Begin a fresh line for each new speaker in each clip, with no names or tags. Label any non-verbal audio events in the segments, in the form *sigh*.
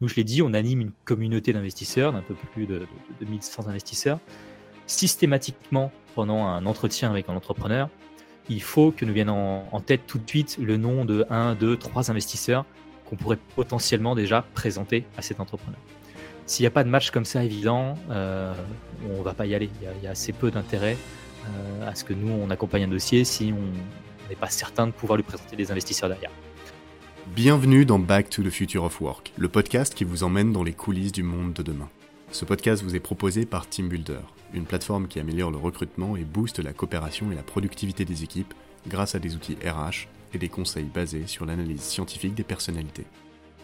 Nous, je l'ai dit, on anime une communauté d'investisseurs, d'un peu plus de, de, de 2100 investisseurs. Systématiquement, pendant un entretien avec un entrepreneur, il faut que nous vienne en, tête tout de suite le nom de 1, 2, 3 investisseurs qu'on pourrait potentiellement déjà présenter à cet entrepreneur. S'il n'y a pas de match comme ça évident, euh, on ne va pas y aller. Il y a, assez peu d'intérêt euh, à ce que nous, on accompagne un dossier si on n'est pas certain de pouvoir lui présenter des investisseurs derrière.
Bienvenue dans Back to the Future of Work, le podcast qui vous emmène dans les coulisses du monde de demain. Ce podcast vous est proposé par Team Builder, une plateforme qui améliore le recrutement et booste la coopération et la productivité des équipes grâce à des outils RH et des conseils basés sur l'analyse scientifique des personnalités.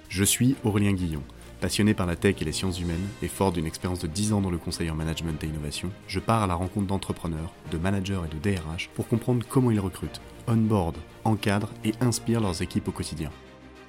Je suis Aurélien Guillon Passionné par la tech et les sciences humaines et fort d'une expérience de 10 ans dans le conseil en management et innovation, je pars à la rencontre d'entrepreneurs, de managers et de DRH pour comprendre comment ils recrutent, onboard, encadrent et inspirent leurs équipes au quotidien.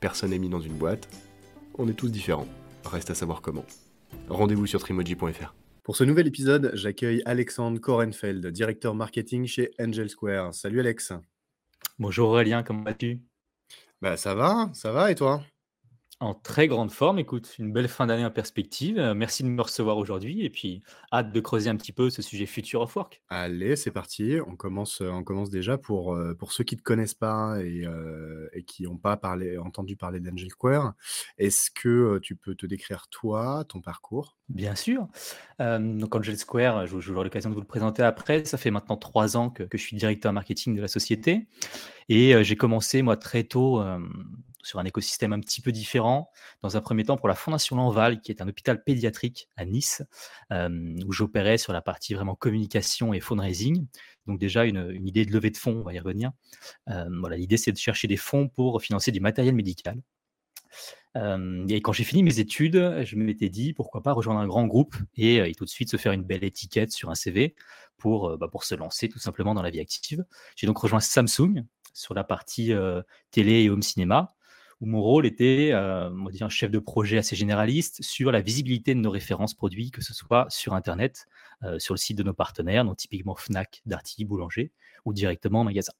Personne n'est mis dans une boîte, on est tous différents. Reste à savoir comment. Rendez-vous sur trimoji.fr. Pour ce nouvel épisode, j'accueille Alexandre Korenfeld, directeur marketing chez Angel Square. Salut Alex.
Bonjour Aurélien, comment vas-tu?
Bah ça va, ça va et toi?
En très grande forme, écoute, une belle fin d'année en perspective. Euh, merci de me recevoir aujourd'hui et puis hâte de creuser un petit peu ce sujet futur of work.
Allez, c'est parti. On commence, on commence déjà pour, euh, pour ceux qui ne te connaissent pas et, euh, qui n'ont pas parlé, entendu parler d'Angel Square. Est-ce que tu peux te décrire toi, ton parcours?
Bien sûr. donc Angel Square, je j'aurai l'occasion de vous le présenter après. Ça fait maintenant trois ans que, que je suis directeur marketing de la société et j'ai commencé moi très tôt sur un écosystème un petit peu différent. Dans un premier temps, pour la Fondation Lanval, qui est un hôpital pédiatrique à Nice, où j'opérais sur la partie vraiment communication et fundraising. Donc déjà une, idée de levée de fonds, on va y revenir. voilà, l'idée c'est de chercher des fonds pour financer du matériel médical. et quand j'ai fini mes études, je m'étais dit pourquoi pas rejoindre un grand groupe et, tout de suite se faire une belle étiquette sur un CV pour, bah, pour se lancer tout simplement dans la vie active. J'ai donc rejoint Samsung sur la partie télé et home cinéma où mon rôle était, euh, on dire, un chef de projet assez généraliste sur la visibilité de nos références produits, que ce soit sur Internet, euh, sur le site de nos partenaires, donc typiquement Fnac, Darty, Boulanger, ou directement en magasin.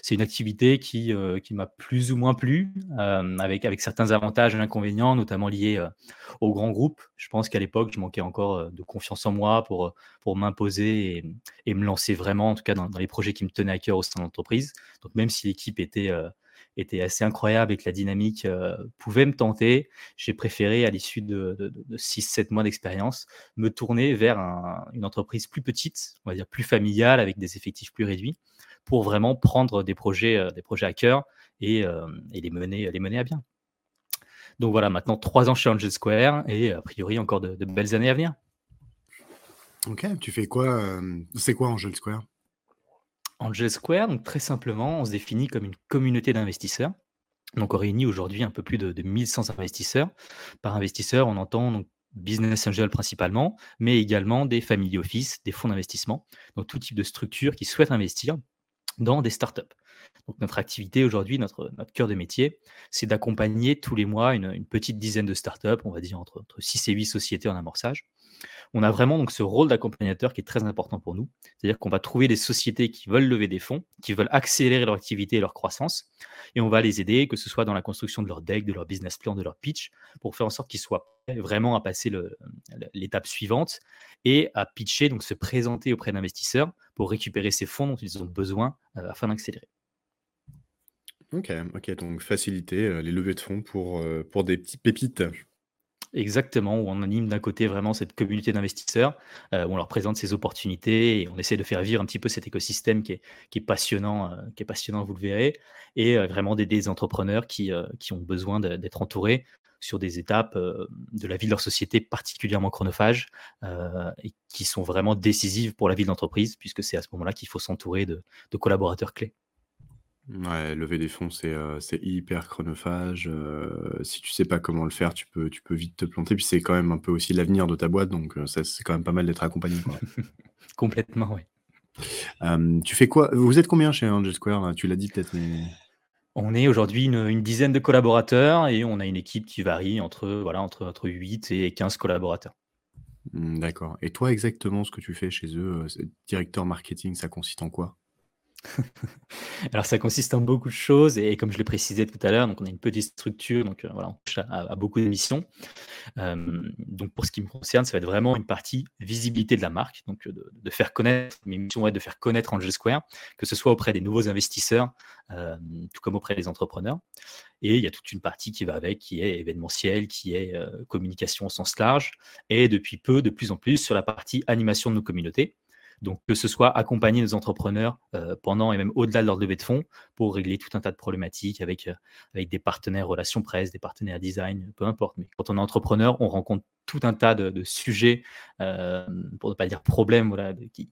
C'est une activité qui, euh, m'a plus ou moins plu, avec, certains avantages et inconvénients, notamment liés au grand groupe. Je pense qu'à l'époque, je manquais encore de confiance en moi pour, m'imposer et, me lancer vraiment, en tout cas dans, les projets qui me tenaient à cœur au sein de l'entreprise. Donc même si l'équipe était était assez incroyable et que la dynamique euh, pouvait me tenter, j'ai préféré, à l'issue de, 6-7 mois d'expérience, me tourner vers une entreprise plus petite, on va dire plus familiale, avec des effectifs plus réduits, pour vraiment prendre des projets, euh, des projets à cœur et, euh, les, mener, les mener à bien. Donc voilà, maintenant trois ans chez Angel Square et a priori encore de, belles années à venir.
Ok, tu fais quoi C'est quoi Angel Square?
Angel Square, donc très simplement, on se définit comme une communauté d'investisseurs. Donc on réunit aujourd'hui un peu plus de, de 1100 investisseurs. Par investisseur, on entend donc business angel principalement, mais également des family office, des fonds d'investissement, donc tout type de structure qui souhaitent investir dans des startups. Notre activité aujourd'hui, notre, notre cœur de métier, c'est d'accompagner tous les mois une, petite dizaine de startups, on va dire entre, entre 6 et 8 sociétés en amorçage, on a vraiment donc ce rôle d'accompagnateur qui est très important pour nous. C'est-à-dire qu'on va trouver des sociétés qui veulent lever des fonds, qui veulent accélérer leur activité et leur croissance, et on va les aider, que ce soit dans la construction de leur deck, de leur business plan, de leur pitch, pour faire en sorte qu'ils soient vraiment à passer l'étape suivante et à pitcher, donc se présenter auprès d'investisseurs pour récupérer ces fonds dont ils ont besoin euh, afin d'accélérer.
Ok, ok, donc faciliter euh, les levées de fonds pour, euh, pour des petits pépites.
Exactement, où on anime d'un côté vraiment cette communauté d'investisseurs, euh, où on leur présente ces opportunités et on essaie de faire vivre un petit peu cet écosystème qui est, passionnant, euh, qui est passionnant, vous le verrez, et euh, vraiment d'aider des entrepreneurs qui, qui ont besoin d'être entourés sur des étapes de la vie de leur société particulièrement chronophages et qui sont vraiment décisives pour la vie de l'entreprise, puisque c'est à ce moment-là qu'il faut s'entourer de collaborateurs clés.
Ouais, lever des fonds, c'est, c'est hyper chronophage, si tu sais pas comment le faire, tu peux tu peux vite te planter. Puis c'est quand même un peu aussi l'avenir de ta boîte, donc ça, c'est quand même pas mal d'être accompagné, *laughs*
Complètement, oui.
tu fais quoi? Vous êtes combien chez Angel Square, Tu l'as dit peut-être, mais
On est aujourd'hui une, dizaine de collaborateurs et on a une équipe qui varie entre, voilà, entre, entre 8 et 15 collaborateurs.
Mmh, d'accord et toi, exactement, ce que tu fais chez eux, directeur marketing, ça consiste en quoi? *laughs*
Alors ça consiste en beaucoup de choses et, comme je l'ai précisé tout à l'heure, donc on a une petite structure, donc euh, voilà, on touche à, beaucoup d'émissions. donc pour ce qui me concerne, ça va être vraiment une partie visibilité de la marque, donc euh, de, faire connaître mes missions, de faire connaître Angel Square, que ce soit auprès des nouveaux investisseurs, tout comme auprès des entrepreneurs. Et il y a toute une partie qui va avec, qui est événementielle, qui est euh, communication au sens large, et depuis peu, de plus en plus, sur la partie animation de nos communautés. Donc, que ce soit accompagner nos entrepreneurs euh, pendant et même au-delà de leur levée de fonds pour régler tout un tas de problématiques avec, euh, avec des partenaires relations presse, des partenaires design, peu importe. Mais quand on est entrepreneur, on rencontre tout un tas de, sujets, euh, pour ne pas dire problèmes, voilà, qui,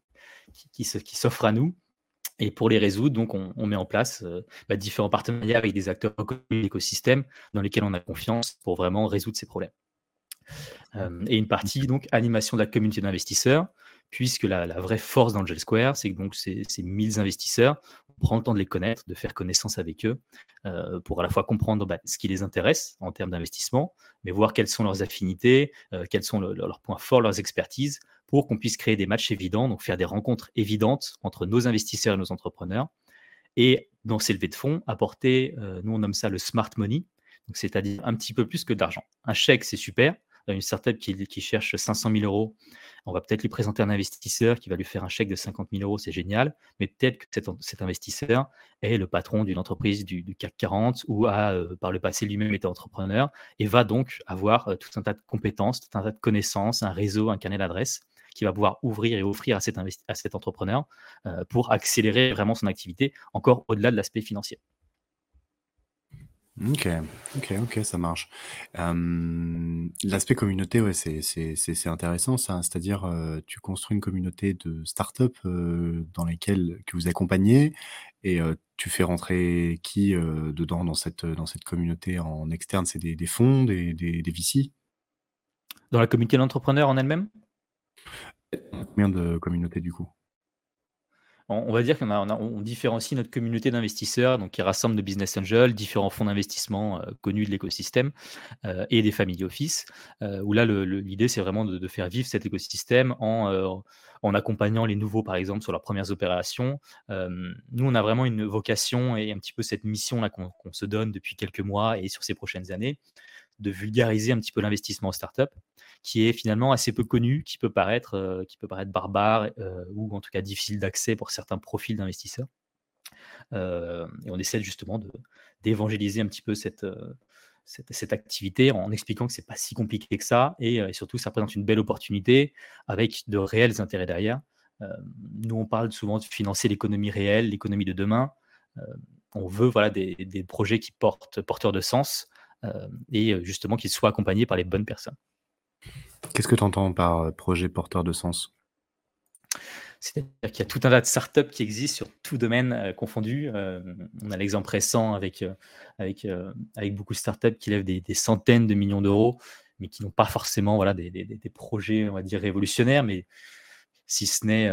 qui, qui s'offrent à nous. Et pour les résoudre, donc, on, met en place bah, différents partenariats avec des acteurs reconnus de l'écosystème dans lesquels on a confiance pour vraiment résoudre ces problèmes. et une partie, donc, animation de la communauté d'investisseurs, puisque la, vraie force d'Angel Square, c'est que donc ces, 1000 investisseurs, on prend le temps de les connaître, de faire connaissance avec eux, euh, pour à la fois comprendre bah, ce qui les intéresse en termes d'investissement, mais voir quelles sont leurs affinités, euh, quels sont leurs points forts, leurs expertises, pour qu'on puisse créer des matchs évidents, donc faire des rencontres évidentes entre nos investisseurs et nos entrepreneurs. Et dans ces levées de fonds, apporter, euh, nous on nomme ça le smart money, c'est-à-dire un petit peu plus que d'argent. Un chèque, c'est super, une startup qui, cherche 500 000 euros, on va peut-être lui présenter un investisseur qui va lui faire un chèque de 50 000 euros, c'est génial, mais peut-être que cet, investisseur est le patron d'une entreprise du, CAC 40 ou a euh, par le passé lui-même été entrepreneur et va donc avoir euh, tout un tas de compétences, tout un tas de connaissances, un réseau, un carnet d'adresses qui va pouvoir ouvrir et offrir à cet, à cet entrepreneur euh, pour accélérer vraiment son activité encore au-delà de l'aspect financier.
OK, OK, OK, ça marche. l'aspect communauté, ouais, c'est c'est intéressant ça. C'est-à-dire, tu construis une communauté de startups, up dans lesquelles que vous accompagnez et tu fais rentrer qui, dedans dans cette, dans cette communauté en externe? C'est des des fonds, des des des VC?
Dans la communauté d'entrepreneurs en elle-même?
Combien de communautés du coup?
On, va dire qu'on on, différencie notre communauté d'investisseurs, donc qui rassemble de business angels, différents fonds d'investissement euh, connus de l'écosystème euh, et des family office, euh, où là l'idée c'est vraiment de, faire vivre cet écosystème en, en accompagnant les nouveaux par exemple sur leurs premières opérations. nous on a vraiment une vocation et un petit peu cette mission là qu'on se donne depuis quelques mois et sur ces prochaines années de vulgariser un petit peu l'investissement en startup, qui est finalement assez peu connu, qui peut paraître, euh, barbare euh, ou en tout cas difficile d'accès pour certains profils d'investisseurs. Euh, et on essaie justement d'évangéliser un petit peu cette, cette, activité en expliquant que c'est pas si compliqué que ça et, surtout ça présente une belle opportunité avec de réels intérêts derrière. nous, on parle souvent de financer l'économie réelle, l'économie de demain. on veut voilà, des, des, projets qui portent porteurs de sens et euh, justement qu'ils soient accompagnés par les bonnes personnes.
Qu'est-ce que tu entends par euh, projet porteur de sens?
C'est-à-dire qu'il y a tout un tas de startups qui existent sur tout domaine confondu. on a l'exemple récent avec, avec, avec beaucoup de startups qui lèvent des, centaines de millions d'euros, mais qui n'ont pas forcément voilà, des, des, projets, on va dire, révolutionnaires, mais si ce n'est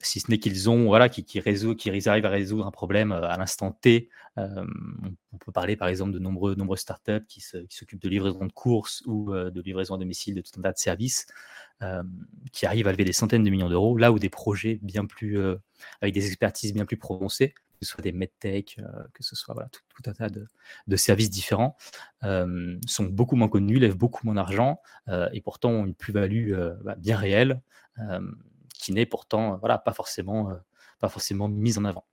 si ce n'est qu'ils ont voilà qui qui, qui arrivent à résoudre un problème à l'instant T. on peut parler par exemple de nombreux nombreux startups qui s'occupent de livraison de courses ou de livraison à domicile de tout un tas de services qui arrivent à lever des centaines de millions d'euros, là où des projets bien plus avec des expertises bien plus prononcées, que ce soit des medtech, que ce soit voilà, tout, un tas de, de services différents, sont beaucoup moins connus, lèvent beaucoup moins d'argent et pourtant ont une plus-value bah, bien réelle qui n'est pourtant voilà, pas, forcément, euh, pas forcément mise en avant.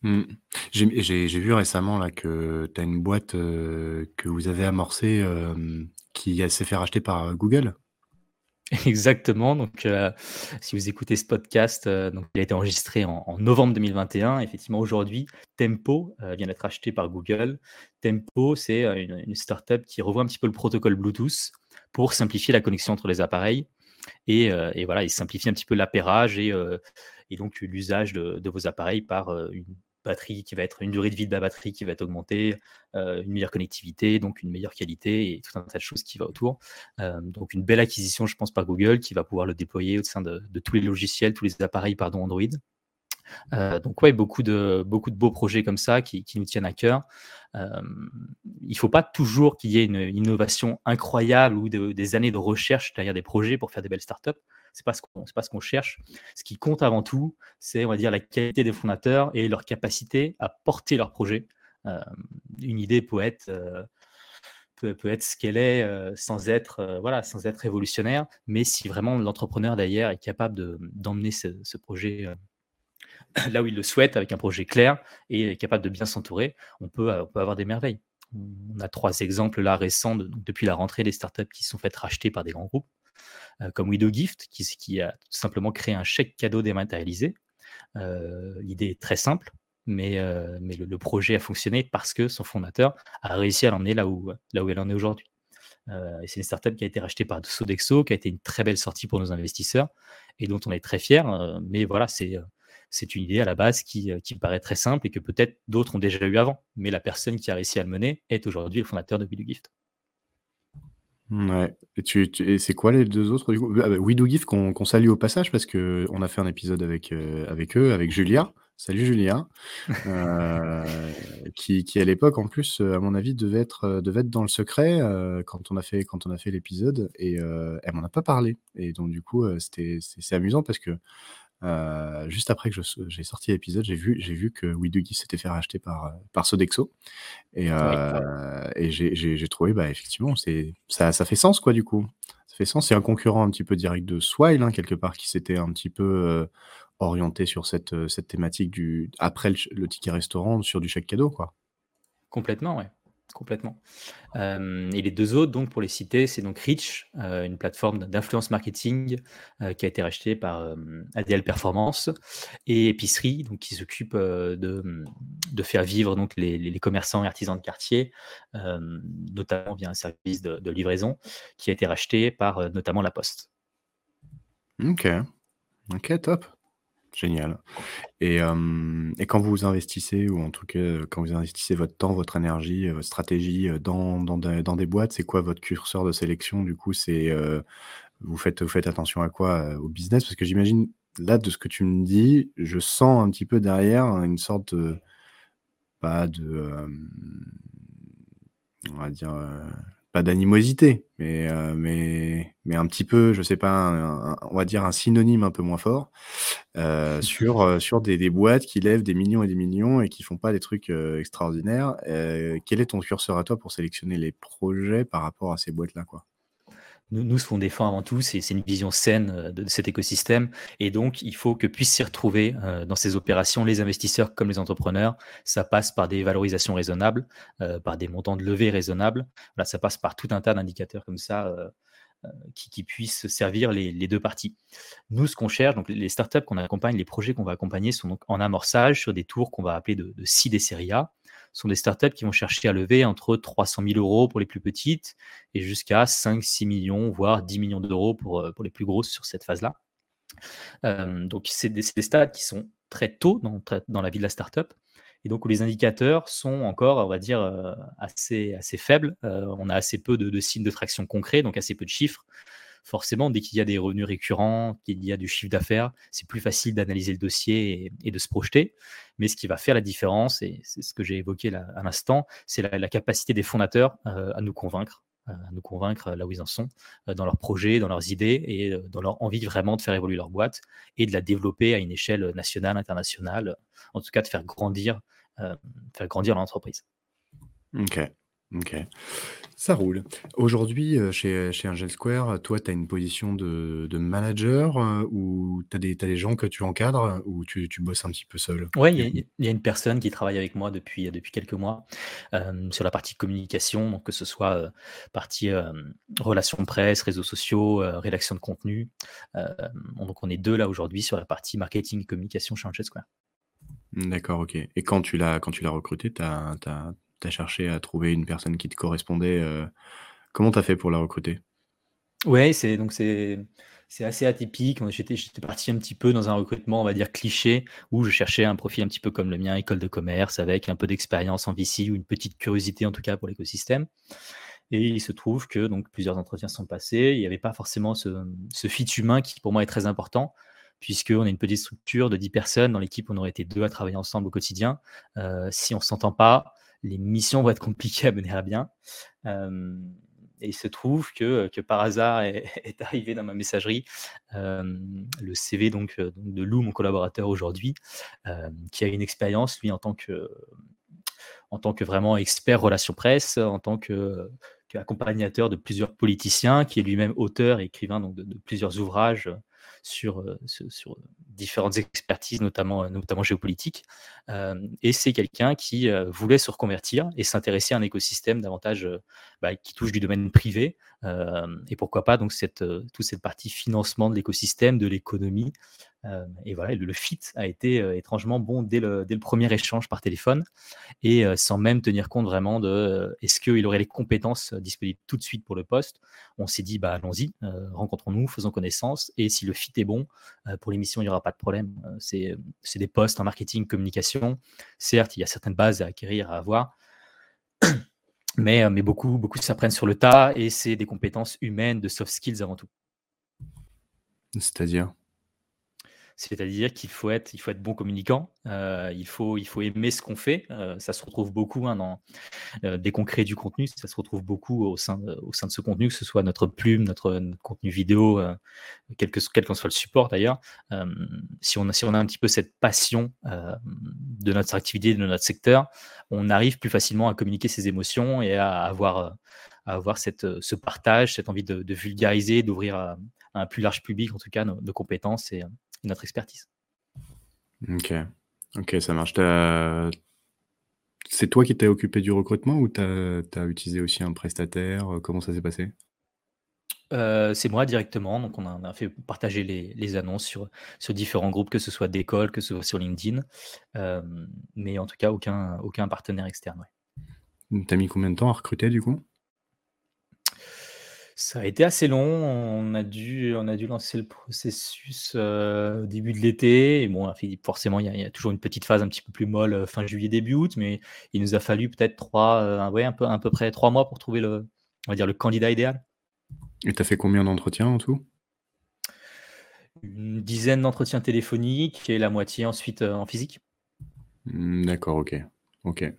Mmh. J'ai vu récemment là, que tu as une boîte euh, que vous avez amorcée qui s'est fait racheter par euh, Google. *laughs*
Exactement. Donc, si vous écoutez ce podcast, donc, il a été enregistré en, novembre 2021. Effectivement, aujourd'hui, Tempo vient d'être acheté par Google. Tempo, c'est une, une startup qui revoit un petit peu le protocole Bluetooth pour simplifier la connexion entre les appareils. Euh, et, voilà, il simplifie un petit peu l'appairage et, euh, donc l'usage de, vos appareils par euh, une batterie qui va être une durée de vie de la batterie qui va être augmentée, une meilleure connectivité, donc une meilleure qualité et tout un tas de choses qui va autour. donc une belle acquisition, je pense, par Google qui va pouvoir le déployer au sein de, de tous les logiciels, tous les appareils pardon, Android. Euh, donc ouais, beaucoup de, beaucoup de beaux projets comme ça qui, nous tiennent à cœur. Euh, il ne faut pas toujours qu'il y ait une, innovation incroyable ou des années de recherche derrière des projets pour faire des belles startups. C'est pas ce qu'on pas ce qu'on cherche. Ce qui compte avant tout, c'est on va dire la qualité des fondateurs et leur capacité à porter leur projet. Euh, une idée peut être peut, être ce qu'elle est sans être voilà sans être révolutionnaire, mais si vraiment l'entrepreneur derrière est capable d'emmener ce, ce, projet là où il le souhaite, avec un projet clair et capable de bien s'entourer, on peut, euh, avoir des merveilles. On a trois exemples là récents depuis la rentrée des startups qui sont faites racheter par des grands groupes, euh, comme WidowGift, qui, qui, a tout simplement créé un chèque cadeau dématérialisé. Euh, l'idée est très simple, mais, le, projet a fonctionné parce que son fondateur a réussi à l'emmener là où, là où elle en est aujourd'hui. c'est une startup qui a été rachetée par Sodexo, qui a été une très belle sortie pour nos investisseurs et dont on est très fiers. mais voilà, c'est c'est une idée à la base qui, euh, qui paraît très simple et que peut-être d'autres ont déjà eu avant. Mais la personne qui a réussi à le mener est aujourd'hui le fondateur de WeDoGift.
Ouais. Et, tu, c'est quoi les deux autres du coup? Ah bah, qu'on salue au passage parce qu'on a fait un épisode avec, euh, avec eux, avec Julia. Salut Julia. *laughs* Euh, qui, qui, à l'époque en plus, à mon avis, devait être, devait être dans le secret quand on a fait, quand on a fait l'épisode et elle m'en a pas parlé. Et donc du coup, c'était, c'est, amusant parce que euh, juste après que j'ai sorti l'épisode, j'ai vu, j'ai vu que WeDoGi s'était fait racheter par, euh, par Sodexo. Et, euh, et j'ai trouvé, bah, effectivement, ça, ça fait sens, quoi, du coup. Ça fait sens. C'est un concurrent un petit peu direct de Swile, hein, quelque part, qui s'était un petit peu orienté sur cette, cette thématique du, après le, le, ticket restaurant, sur du chèque cadeau, quoi.
Complètement, ouais. Complètement. et les deux autres, donc, pour les citer, c'est donc Rich, une plateforme d'influence marketing qui a été rachetée par ADL Performance, et Épicerie, qui s'occupe de, de faire vivre donc, les, commerçants et artisans de quartier, notamment via un service de, de, livraison, qui a été racheté par notamment La Poste.
Ok, ok, top. Génial. Et, et quand vous investissez, ou en tout cas, quand vous investissez votre temps, votre énergie, votre stratégie, dans des boîtes, c'est quoi votre curseur de sélection? Du coup, c'est, vous faites vous faites attention à quoi? au business? Parce que j'imagine, là, de ce que tu me dis, je sens un petit peu derrière une sorte de, pas de, on va dire, pas d'animosité, mais, euh, mais, mais un petit peu, je sais pas, on va dire un synonyme un peu moins fort, euh, sur, euh, sur des, des, boîtes qui lèvent des millions et des millions et qui font pas des trucs extraordinaires. quel est ton curseur à toi pour sélectionner les projets par rapport à ces boîtes-là, quoi?
Nous, ce qu'on défend avant tout, c'est une vision saine euh, de, cet écosystème. Et donc, il faut que puissent s'y retrouver euh, dans ces opérations les investisseurs comme les entrepreneurs. Ça passe par des valorisations raisonnables, euh, par des montants de levée raisonnables. Ça passe par tout un tas d'indicateurs comme ça. qui, puissent servir les, deux parties. Nous, ce qu'on cherche, donc les startups qu'on accompagne, les projets qu'on va accompagner sont en amorçage sur des tours qu'on va appeler de, de C des séries A sont des startups qui vont chercher à lever entre 300 000 euros pour les plus petites et jusqu'à 5, 6 millions, voire 10 millions d'euros pour, euh, pour les plus grosses sur cette phase-là. donc, c'est des, des, stades qui sont très tôt dans, la vie de la startup et donc où les indicateurs sont encore, on va dire, assez, assez faibles. on a assez peu de, de, signes de traction concrets, donc assez peu de chiffres forcément, dès qu'il y a des revenus récurrents, qu'il y a du chiffre d'affaires, c'est plus facile d'analyser le dossier et, de se projeter. Mais ce qui va faire la différence, et c'est ce que j'ai évoqué à l'instant, c'est la, capacité des fondateurs euh, à nous convaincre euh, à nous convaincre là où ils en sont, euh, dans leurs projets, dans leurs idées et dans leur envie vraiment de faire évoluer leur boîte et de la développer à une échelle nationale, internationale, en tout cas de faire grandir, faire grandir l'entreprise.
Ok, ok. Ça roule. Aujourd'hui, euh, chez chez Angel Square, toi, tu as une position de de manager, euh, ou tu as des des gens que tu encadres, ou tu tu bosses un petit peu seul,
Ouais, il y a une personne qui travaille avec moi depuis, depuis quelques mois, sur la partie communication, donc que ce soit, partie, relations presse, réseaux sociaux, rédaction de contenu. donc on est deux là aujourd'hui sur la partie marketing et communication chez Angel Square.
D'accord, OK et quand tu l'as quand tu l'as recruté, tu as tu as cherché à trouver une personne qui te correspondait, euh, comment tu as fait pour la recruter?
Ouais, c'est donc c'est c'est assez atypique. j'étais parti un petit peu dans un recrutement, on va dire cliché, où je cherchais un profil un petit peu comme le mien, école de commerce, avec un peu d'expérience en VC ou une petite curiosité en tout cas pour l'écosystème et il se trouve que donc plusieurs entretiens sont passés. Il n'y avait pas forcément ce ce fit humain qui pour moi est très important, puisqu'on est une petite structure de 10 personnes. Dans l'équipe, on aurait été deux à travailler ensemble au quotidien. Euh, si on ne s'entend pas, les missions vont être compliquées à mener à bien. et il se trouve que, que par hasard *laughs* est, arrivé dans ma messagerie le CV donc, de Lou, mon collaborateur aujourd'hui, qui a une expérience, lui, en tant que, en tant que vraiment expert relations presse, en tant que, accompagnateur de plusieurs politiciens, qui est lui-même auteur et écrivain de plusieurs ouvrages sur, euh, sur différentes expertises, notamment, euh, notamment géopolitiques. Euh, et c'est quelqu'un qui voulait se reconvertir et s'intéresser à un écosystème davantage bah, qui touche du domaine privé. et pourquoi pas donc cette, toute cette partie financement de l'écosystème, de l'économie, et voilà, le, fit a été étrangement bon dès le, dès le, premier échange par téléphone et sans même tenir compte vraiment de est-ce qu'il aurait les compétences disponibles tout de suite pour le poste. On s'est dit, bah, allons-y, rencontrons-nous, faisons connaissance et si le fit est bon, pour l'émission, il n'y aura pas de problème. c'est des postes en marketing, communication. Certes, il y a certaines bases à acquérir, à avoir. *clears throat* Mais, mais beaucoup, beaucoup s'apprennent sur le tas et c'est des compétences humaines, de soft skills avant tout.
C'est-à-dire?
C'est-à-dire qu'il faut être, il faut être bon communicant, euh, il, faut, il faut aimer ce qu'on fait. Euh, ça se retrouve beaucoup hein, dans, euh, dès qu'on crée du contenu, ça se retrouve beaucoup au sein, de, au sein de ce contenu, que ce soit notre plume, notre, contenu vidéo, quel qu'en quel soit le support d'ailleurs. si, on a, si on a un petit peu cette passion de notre activité, de notre secteur, on arrive plus facilement à communiquer ses émotions et à avoir, à avoir cette, ce partage, cette envie de, vulgariser, d'ouvrir à, un plus large public, en tout cas, nos compétences et, notre expertise.
Ok, ok, ça marche. C'est toi qui t'es occupé du recrutement ou tu as, utilisé aussi un prestataire? Comment ça s'est passé?
Euh, c'est moi directement, donc on a, fait partager les, annonces sur, sur différents groupes, que ce soit d'école, que ce soit sur LinkedIn, euh, mais en tout cas aucun, aucun partenaire externe.
Ouais. T'as mis combien de temps à recruter du coup?
Ça a été assez long. On a dû, on a dû lancer le processus euh, au début de l'été. Et bon, forcément, il y, a, toujours une petite phase un petit peu plus molle fin juillet, début août, mais il nous a fallu peut-être trois, euh, ouais, un peu, à peu près trois mois pour trouver le, on va dire, le candidat idéal.
Et tu as fait combien d'entretiens en tout?
Une dizaine d'entretiens téléphoniques et la moitié ensuite en physique.
Mmh, d'accord, ok. Ok.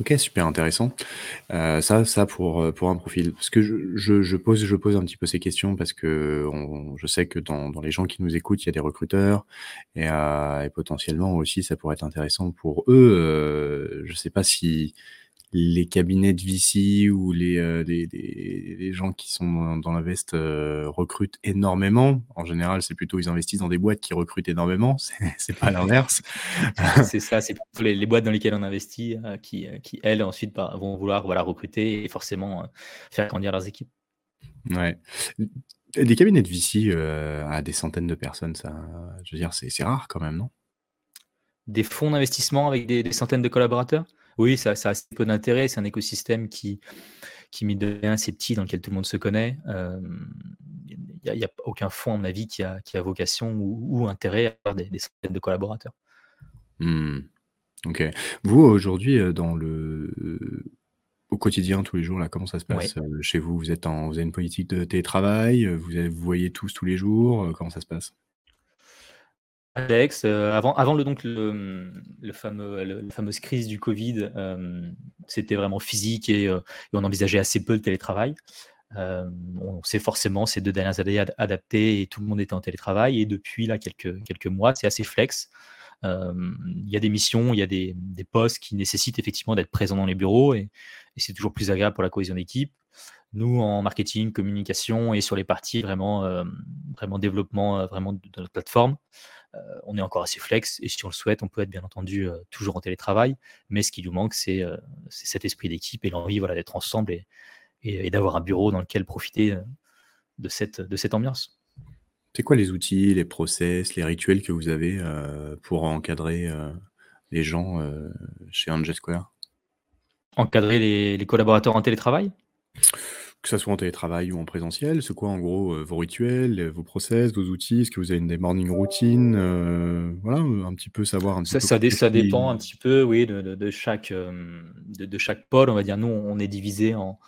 Ok, super intéressant. Euh, ça ça pour, euh, pour un profil. Parce que je je pose je pose un petit peu ces questions parce que je sais que dans dans les gens qui nous écoutent, il y a des recruteurs et euh, potentiellement aussi ça pourrait être intéressant pour eux, je sais pas si les cabinets de VC ou les, euh, les, gens qui sont dans, la veste euh, recrutent énormément. En général, c'est plutôt ils investissent dans des boîtes qui recrutent énormément. *laughs* C'est pas l'inverse. *laughs*
c'est ça, c'est plutôt les, boîtes dans lesquelles on investit euh, qui, qui, elles, ensuite bah, vont vouloir voilà, recruter et forcément faire grandir leurs équipes.
Ouais. Des cabinets de VC à des centaines de personnes, ça, je veux dire, c'est rare quand même, non?
Des fonds d'investissement avec des centaines de collaborateurs? Oui, ça, ça a assez peu d'intérêt. C'est un écosystème qui, qui mine de rien, c'est petit, dans lequel tout le monde se connaît. Il n'y a, aucun fonds, à mon avis, qui a, qui a vocation ou, intérêt à avoir des, centaines de collaborateurs.
Mmh. Ok. Vous, aujourd'hui, dans le, au quotidien, tous les jours, là, comment ça se passe chez vous? Vous, êtes en, vous avez une politique de télétravail vous, vous voyez tous tous les jours Comment ça se passe?
Alex, avant, avant le, la fameuse crise du Covid, c'était vraiment physique et, on envisageait assez peu le télétravail. on s'est forcément ces deux dernières années adapté et tout le monde était en télétravail. Et depuis là, quelques, mois, c'est assez flex. Il y a des missions, il y a des, postes qui nécessitent effectivement d'être présents dans les bureaux et, c'est toujours plus agréable pour la cohésion d'équipe. Nous, en marketing, communication et sur les parties vraiment, vraiment développement vraiment de, notre plateforme, on est encore assez flex et si on le souhaite, on peut être bien entendu toujours en télétravail. Mais ce qui nous manque, c'est cet esprit d'équipe et l'envie voilà, d'être ensemble et, et, d'avoir un bureau dans lequel profiter de cette, de cette ambiance.
C'est quoi les outils, les process, les rituels que vous avez euh, pour encadrer euh, les gens euh, chez Angel Square?
Encadrer les, collaborateurs en télétravail?
Que ce soit en télétravail ou en présentiel, c'est quoi en gros vos rituels, vos process, vos outils? Est-ce que vous avez des morning routines Voilà, un petit peu savoir un
petit ça, peu. Ça, ça dépend un petit peu, oui, de, chaque, de, de, chaque pôle. On va dire, nous, on est divisé en,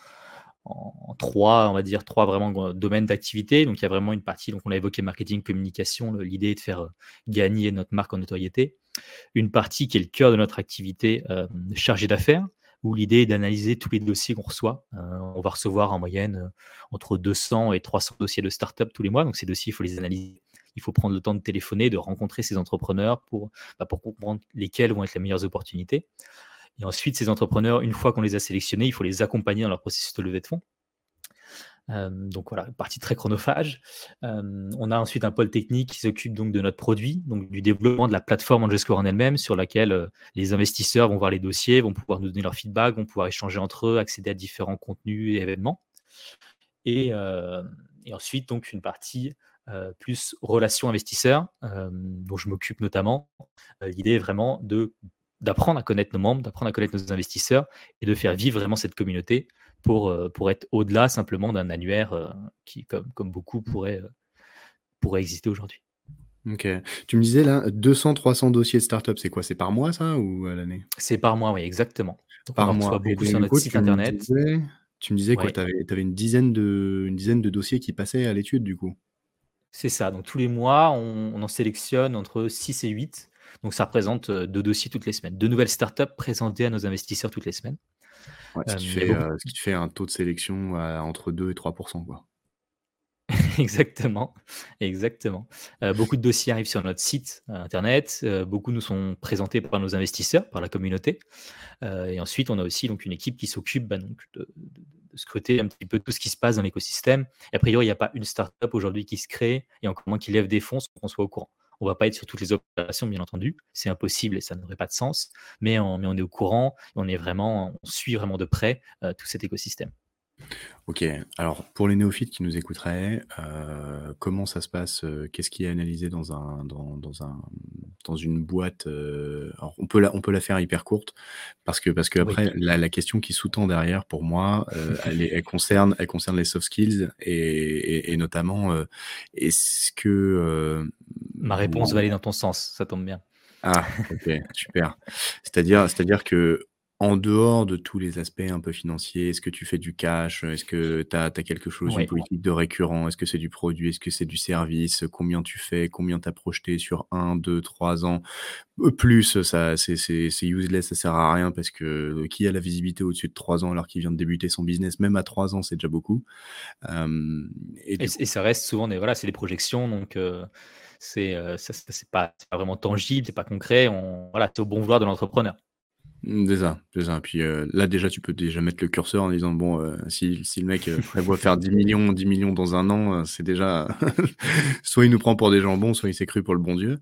en, trois, on va dire, trois vraiment domaines d'activité. Donc, il y a vraiment une partie, donc on a évoqué marketing, communication. L'idée est de faire euh, gagner notre marque en notoriété. Une partie qui est le cœur de notre activité euh, chargée d'affaires, où l'idée est d'analyser tous les dossiers qu'on reçoit. Euh, on va recevoir en moyenne entre 200 et 300 dossiers de start-up tous les mois. Donc, ces dossiers, il faut les analyser. Il faut prendre le temps de téléphoner, de rencontrer ces entrepreneurs pour, bah, pour comprendre lesquels vont être les meilleures opportunités. Et ensuite, ces entrepreneurs, une fois qu'on les a sélectionnés, il faut les accompagner dans leur processus de levée de fonds. Euh, donc voilà, partie très chronophage. Euh, on a ensuite un pôle technique qui s'occupe donc de notre produit, donc du développement de la plateforme Angelescore en elle-même, sur laquelle euh, les investisseurs vont voir les dossiers, vont pouvoir nous donner leur feedback, vont pouvoir échanger entre eux, accéder à différents contenus et événements. Et, ensuite, donc une partie plus relation investisseurs, dont je m'occupe notamment. L'idée est vraiment d'apprendre à connaître nos membres, d'apprendre à connaître nos investisseurs et de faire vivre vraiment cette communauté pour, euh, pour être au-delà simplement d'un annuaire euh, qui, comme, comme beaucoup, pourrait, euh, pourrait exister aujourd'hui.
Ok. Tu me disais là, 200-300 dossiers de start-up, c'est quoi? C'est par mois ça ou à l'année?
C'est par mois, oui, exactement. par mois. beaucoup sur notre site internet.
tu me disais quoi Tu avais, une, dizaine de, une dizaine de dossiers qui passaient à l'étude du coup
C'est ça. Donc tous les mois, on, on en sélectionne entre 6 et 8 donc ça représente deux dossiers toutes les semaines, deux nouvelles startups présentées à nos investisseurs toutes les semaines.
Ce, qui fait, un taux de sélection entre 2 et 3 quoi. *laughs*
exactement, exactement. beaucoup de dossiers arrivent sur notre site internet. beaucoup nous sont présentés par nos investisseurs, par la communauté. et ensuite, on a aussi donc une équipe qui s'occupe bah, de, de, scruter un petit peu tout ce qui se passe dans l'écosystème. Et a priori, il n'y a pas une startup aujourd'hui qui se crée et encore moins qui lève des fonds sans qu'on soit au courant. On va pas être sur toutes les opérations, bien entendu. C'est impossible et ça n'aurait pas de sens. Mais on, est au courant on est vraiment, on suit vraiment de près euh, tout cet écosystème.
Ok, alors pour les néophytes qui nous écouteraient, euh, comment ça se passe euh, Qu'est-ce qui est analysé dans, un, dans, dans, un, dans une boîte alors on, peut la, on peut la faire hyper courte, parce que, parce que après, la, la, question qui sous-tend derrière, pour moi, elle, elle, concerne, elle concerne les soft skills, et, et, notamment, est-ce que
Ma réponse va aller dans ton sens, ça tombe bien.
Ah, ok, super. C'est-à-dire, c'est-à-dire que en dehors de tous les aspects un peu financiers, est-ce que tu fais du cash Est-ce que tu as, quelque chose, une politique de récurrent Est-ce que c'est du produit Est-ce que c'est du service Combien tu fais Combien tu as projeté sur 1, 2, 3 ans euh, Plus, ça, c'est, useless, ça sert à rien parce que euh, qui a la visibilité au-dessus de 3 ans alors qu'il vient de débuter son business, même à 3 ans, c'est déjà beaucoup.
et, ça reste souvent des, voilà, c'est des projections, donc euh, c'est, c'est pas, pas, vraiment tangible, c'est pas concret. On, voilà, c'est au bon vouloir de l'entrepreneur.
Mmh, déjà, déjà. Puis euh, là, déjà, tu peux déjà mettre le curseur en disant bon, euh, si, si le mec euh, prévoit faire 10 millions, 10 millions dans un an, c'est déjà *laughs* soit il nous prend pour des jambons, soit il s'est cru pour le bon Dieu.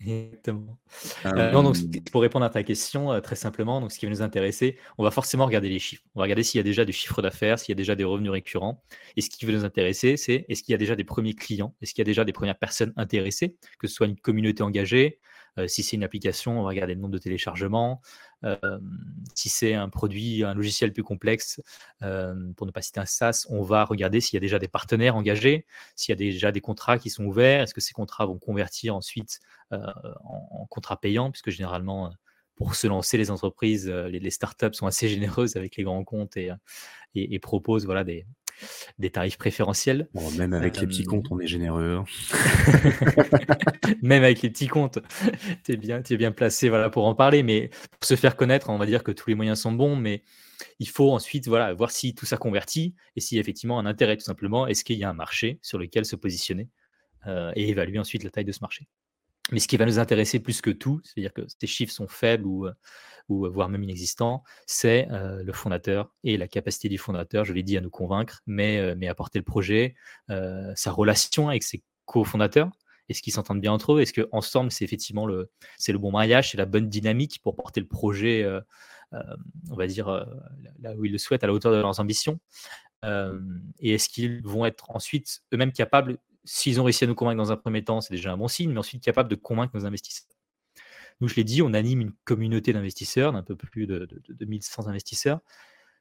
Exactement. non, donc, pour répondre à ta question, très simplement, donc ce qui va nous intéresser, on va forcément regarder les chiffres. On va regarder s'il y a déjà du chiffre d'affaires, s'il y a déjà des revenus récurrents. Et ce qui va nous intéresser, c'est est-ce qu'il y a déjà des premiers clients, est-ce qu'il y a déjà des premières personnes intéressées, que ce soit une communauté engagée, si c'est une application, on va regarder le nombre de téléchargements. Si c'est un produit, un logiciel plus complexe, pour ne pas citer un SaaS, on va regarder s'il y a déjà des partenaires engagés, s'il y a déjà des contrats qui sont ouverts, est-ce que ces contrats vont convertir ensuite en, contrats payants, puisque généralement, pour se lancer, les entreprises, les, startups sont assez *laughs* généreuses avec les grands comptes et, et proposent voilà, des, des tarifs préférentiels. *laughs*
même avec les petits comptes, *laughs* on est généreux. Hein.
même avec les petits comptes, tu es bien, es bien placé voilà, pour en parler. Mais pour se faire connaître, on va dire que tous les moyens sont bons, mais il faut ensuite voilà, voir si tout ça convertit et s'il y a effectivement un intérêt tout simplement. Est-ce qu'il y a un marché sur lequel se positionner euh, et évaluer ensuite la taille de ce marché? Mais ce qui va nous intéresser plus que tout, c'est-à-dire que ces chiffres sont faibles ou, euh, voire même inexistants, c'est euh, le fondateur et la capacité du fondateur, je l'ai dit, à nous convaincre, mais, euh, mais à porter le projet, sa relation avec ses cofondateurs. Est-ce qu'ils s'entendent bien entre eux Est-ce qu'ensemble, c'est effectivement le, c'est le bon mariage, c'est la bonne dynamique pour porter le projet, on va dire, là où ils le souhaitent, à la hauteur de leurs ambitions Et est-ce qu'ils vont être ensuite eux-mêmes capables s'ils ont réussi à nous convaincre dans un premier temps, c'est déjà un bon signe, mais ensuite capable de convaincre nos investisseurs. Nous, je l'ai dit, on anime une communauté d'investisseurs, d'un peu plus de, 2100 investisseurs.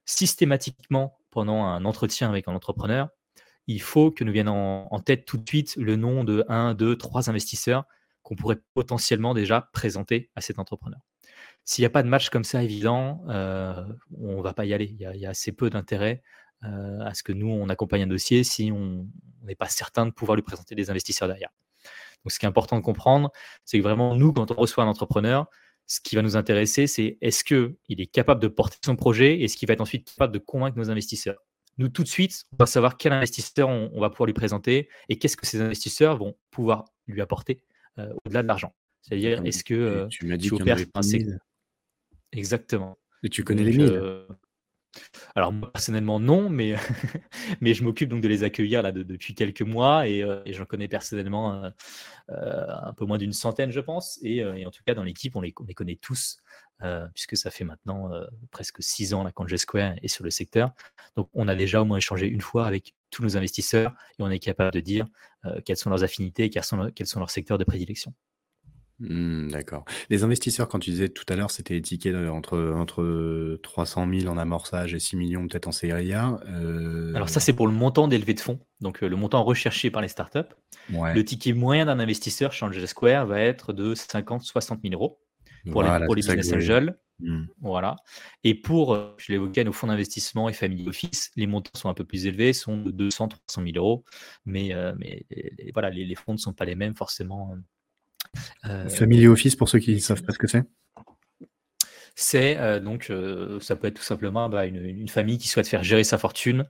Systématiquement, pendant un entretien avec un entrepreneur, il faut que nous vienne en, tête tout de suite le nom de 1, 2, 3 investisseurs qu'on pourrait potentiellement déjà présenter à cet entrepreneur. S'il n'y a pas de match comme ça évident, euh, on ne va pas y aller. Il y a assez peu d'intérêt euh, à ce que nous, on accompagne un dossier si on n'est pas certain de pouvoir lui présenter des investisseurs derrière. Donc, ce qui est important de comprendre, c'est que vraiment, nous, quand on reçoit un entrepreneur, ce qui va nous intéresser, c'est est-ce qu'il est capable de porter son projet et est-ce qu'il va être ensuite capable de convaincre nos investisseurs? Nous, tout de suite, on va savoir quel investisseur on, va pouvoir lui présenter et qu'est-ce que ces investisseurs vont pouvoir lui apporter euh, au-delà de l'argent. C'est-à-dire, est-ce que
euh, tu m'as dit qu'il y en avait
Exactement.
Et tu connais les mille
alors moi personnellement non, mais, *laughs* mais je m'occupe donc de les accueillir là depuis quelques mois et, euh, j'en connais personnellement euh, euh, un peu moins d'une centaine je pense et, en tout cas dans l'équipe on les, connaît tous puisque ça fait maintenant presque six ans quand Square est sur le secteur. Donc on a déjà au moins échangé une fois avec tous nos investisseurs et on est capable de dire quelles sont leurs affinités et quels quels sont leurs secteurs de prédilection.
Mmh, d'accord. Les investisseurs, quand tu disais tout à l'heure, c'était les tickets entre, entre 300 000 en amorçage et 6 millions peut-être en série A.
Alors ça, c'est pour le montant d'élevé de fonds, donc le montant recherché par les startups. Le ticket moyen d'un investisseur chez Angel Square va être de 50-60 000 euros pour les, pour les business angels. Mmh. Voilà. Et pour, je l'évoquais, nos fonds d'investissement et family office, les montants sont un peu plus élevés, sont de 200-300 000 euros. Mais, mais voilà, les, les, fonds ne sont pas les mêmes forcément
euh, Family Office, pour ceux qui ne savent pas ce que c'est
c'est euh, donc euh, ça peut être tout simplement bah, une, famille qui souhaite faire gérer sa fortune,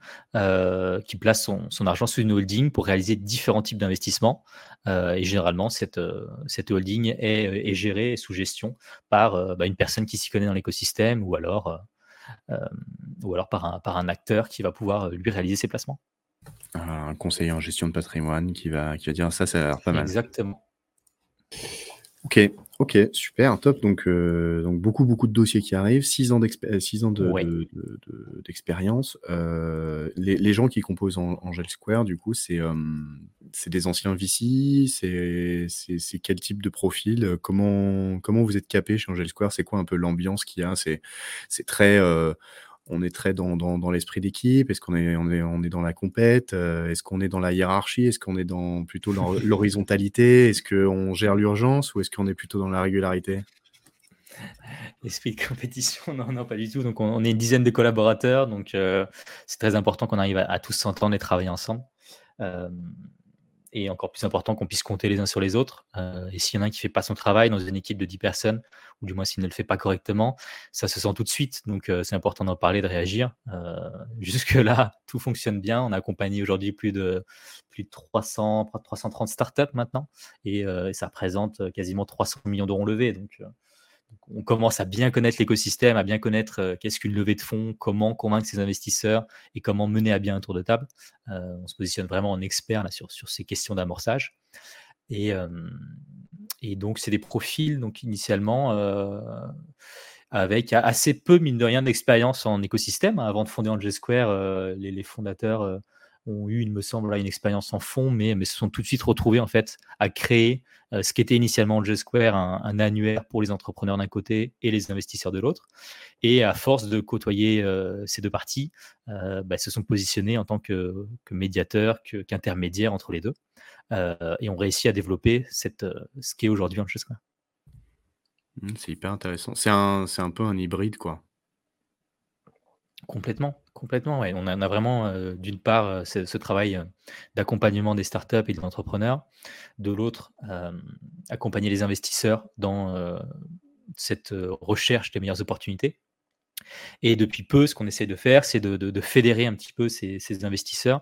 qui place son, argent sous une holding pour réaliser différents types d'investissements. et généralement, cette, cette holding est, gérée sous gestion par bah, une personne qui s'y connaît dans l'écosystème ou alors, ou alors par, un, par un acteur qui va pouvoir lui réaliser ses placements.
Un conseiller en gestion de patrimoine qui va, qui va dire ça, ça a l'air pas mal.
Exactement.
Ok, ok, super, top. Donc, euh, donc beaucoup, beaucoup de dossiers qui arrivent, 6 ans euh, d'expérience. Euh, les, gens qui composent Angel Square, du coup, c'est des anciens VC, c'est quel type de profil comment, comment vous êtes capé chez Angel Square C'est quoi un peu l'ambiance qu'il y a C'est très on est très dans, dans, l'esprit d'équipe? Est-ce qu'on est, on est, on est dans la compète? Euh, Est-ce qu'on est dans la hiérarchie? Est-ce qu'on est dans plutôt *laughs* l'horizontalité? Est-ce qu'on gère l'urgence ou est-ce qu'on est plutôt dans la régularité?
L'esprit de compétition, *laughs* non, non, pas du tout. Donc, on, est une dizaine de collaborateurs, donc euh, c'est très important qu'on arrive à, tous s'entendre et travailler ensemble. Euh, et encore plus important qu'on puisse compter les uns sur les autres. Euh, et s'il y en a un qui fait pas son travail dans une équipe de 10 personnes, ou du moins s'il ne le fait pas correctement, ça se sent tout de suite. Donc euh, c'est important d'en parler, de réagir. Euh, *laughs* Jusque-là, tout fonctionne bien. On a accompagné aujourd'hui plus de, plus de 300, 330 startups maintenant, et, et ça représente quasiment 300 millions d'euros levés. Donc on commence à bien connaître l'écosystème, à bien connaître euh, qu'est-ce qu'une levée de fonds, comment convaincre ses investisseurs et comment mener à bien un tour de table. Euh, on se positionne vraiment en expert sur, ces questions d'amorçage. Et, euh, et, donc, c'est des profils, donc initialement, avec assez peu, mine de rien, d'expérience en écosystème. Avant de fonder Angel Square, les, fondateurs ont eu, il me semble, une expérience en fond, mais, mais se sont tout de suite retrouvés en fait à créer ce qui était initialement J Square, un, annuaire pour les entrepreneurs d'un côté et les investisseurs de l'autre. Et à force de côtoyer ces deux parties, bah, se sont positionnés en tant que, médiateurs, qu'intermédiaires entre les deux, et ont réussi à développer cette, ce qui est aujourd'hui J Square.
Mmh, c'est hyper intéressant. C'est un, c'est un peu un hybride, quoi.
Complètement, complètement, ouais. On a, vraiment, euh, d'une part, euh, ce, travail euh, d'accompagnement des startups et des entrepreneurs, de l'autre, accompagner les investisseurs dans cette recherche des meilleures opportunités. Et depuis peu, ce qu'on essaie de faire, c'est de, fédérer un petit peu ces, ces investisseurs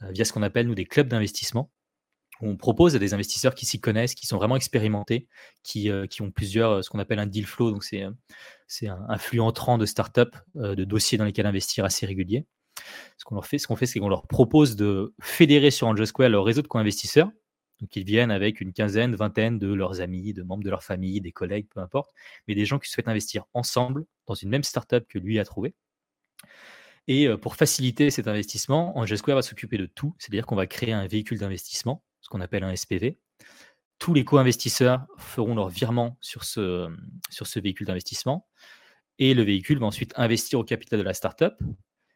via ce qu'on appelle, nous, des clubs d'investissement on propose à des investisseurs qui s'y connaissent, qui sont vraiment expérimentés, qui, euh, ont plusieurs, euh, ce qu'on appelle un deal flow, donc c'est, euh, un, flux entrant de startups, de dossiers dans lesquels investir assez régulier. Ce qu'on leur fait, ce qu'on fait, c'est qu'on leur propose de fédérer sur Angel Square leur réseau de co-investisseurs. Donc ils viennent avec une quinzaine, vingtaine de leurs amis, de membres de leur famille, des collègues, peu importe, mais des gens qui souhaitent investir ensemble dans une même startup que lui a trouvé. Et pour faciliter cet investissement, Angel Square va s'occuper de tout, c'est-à-dire qu'on va créer un véhicule d'investissement qu'on appelle un SPV. Tous les co-investisseurs feront leur virement sur ce, véhicule d'investissement et le véhicule va ensuite investir au capital de la startup,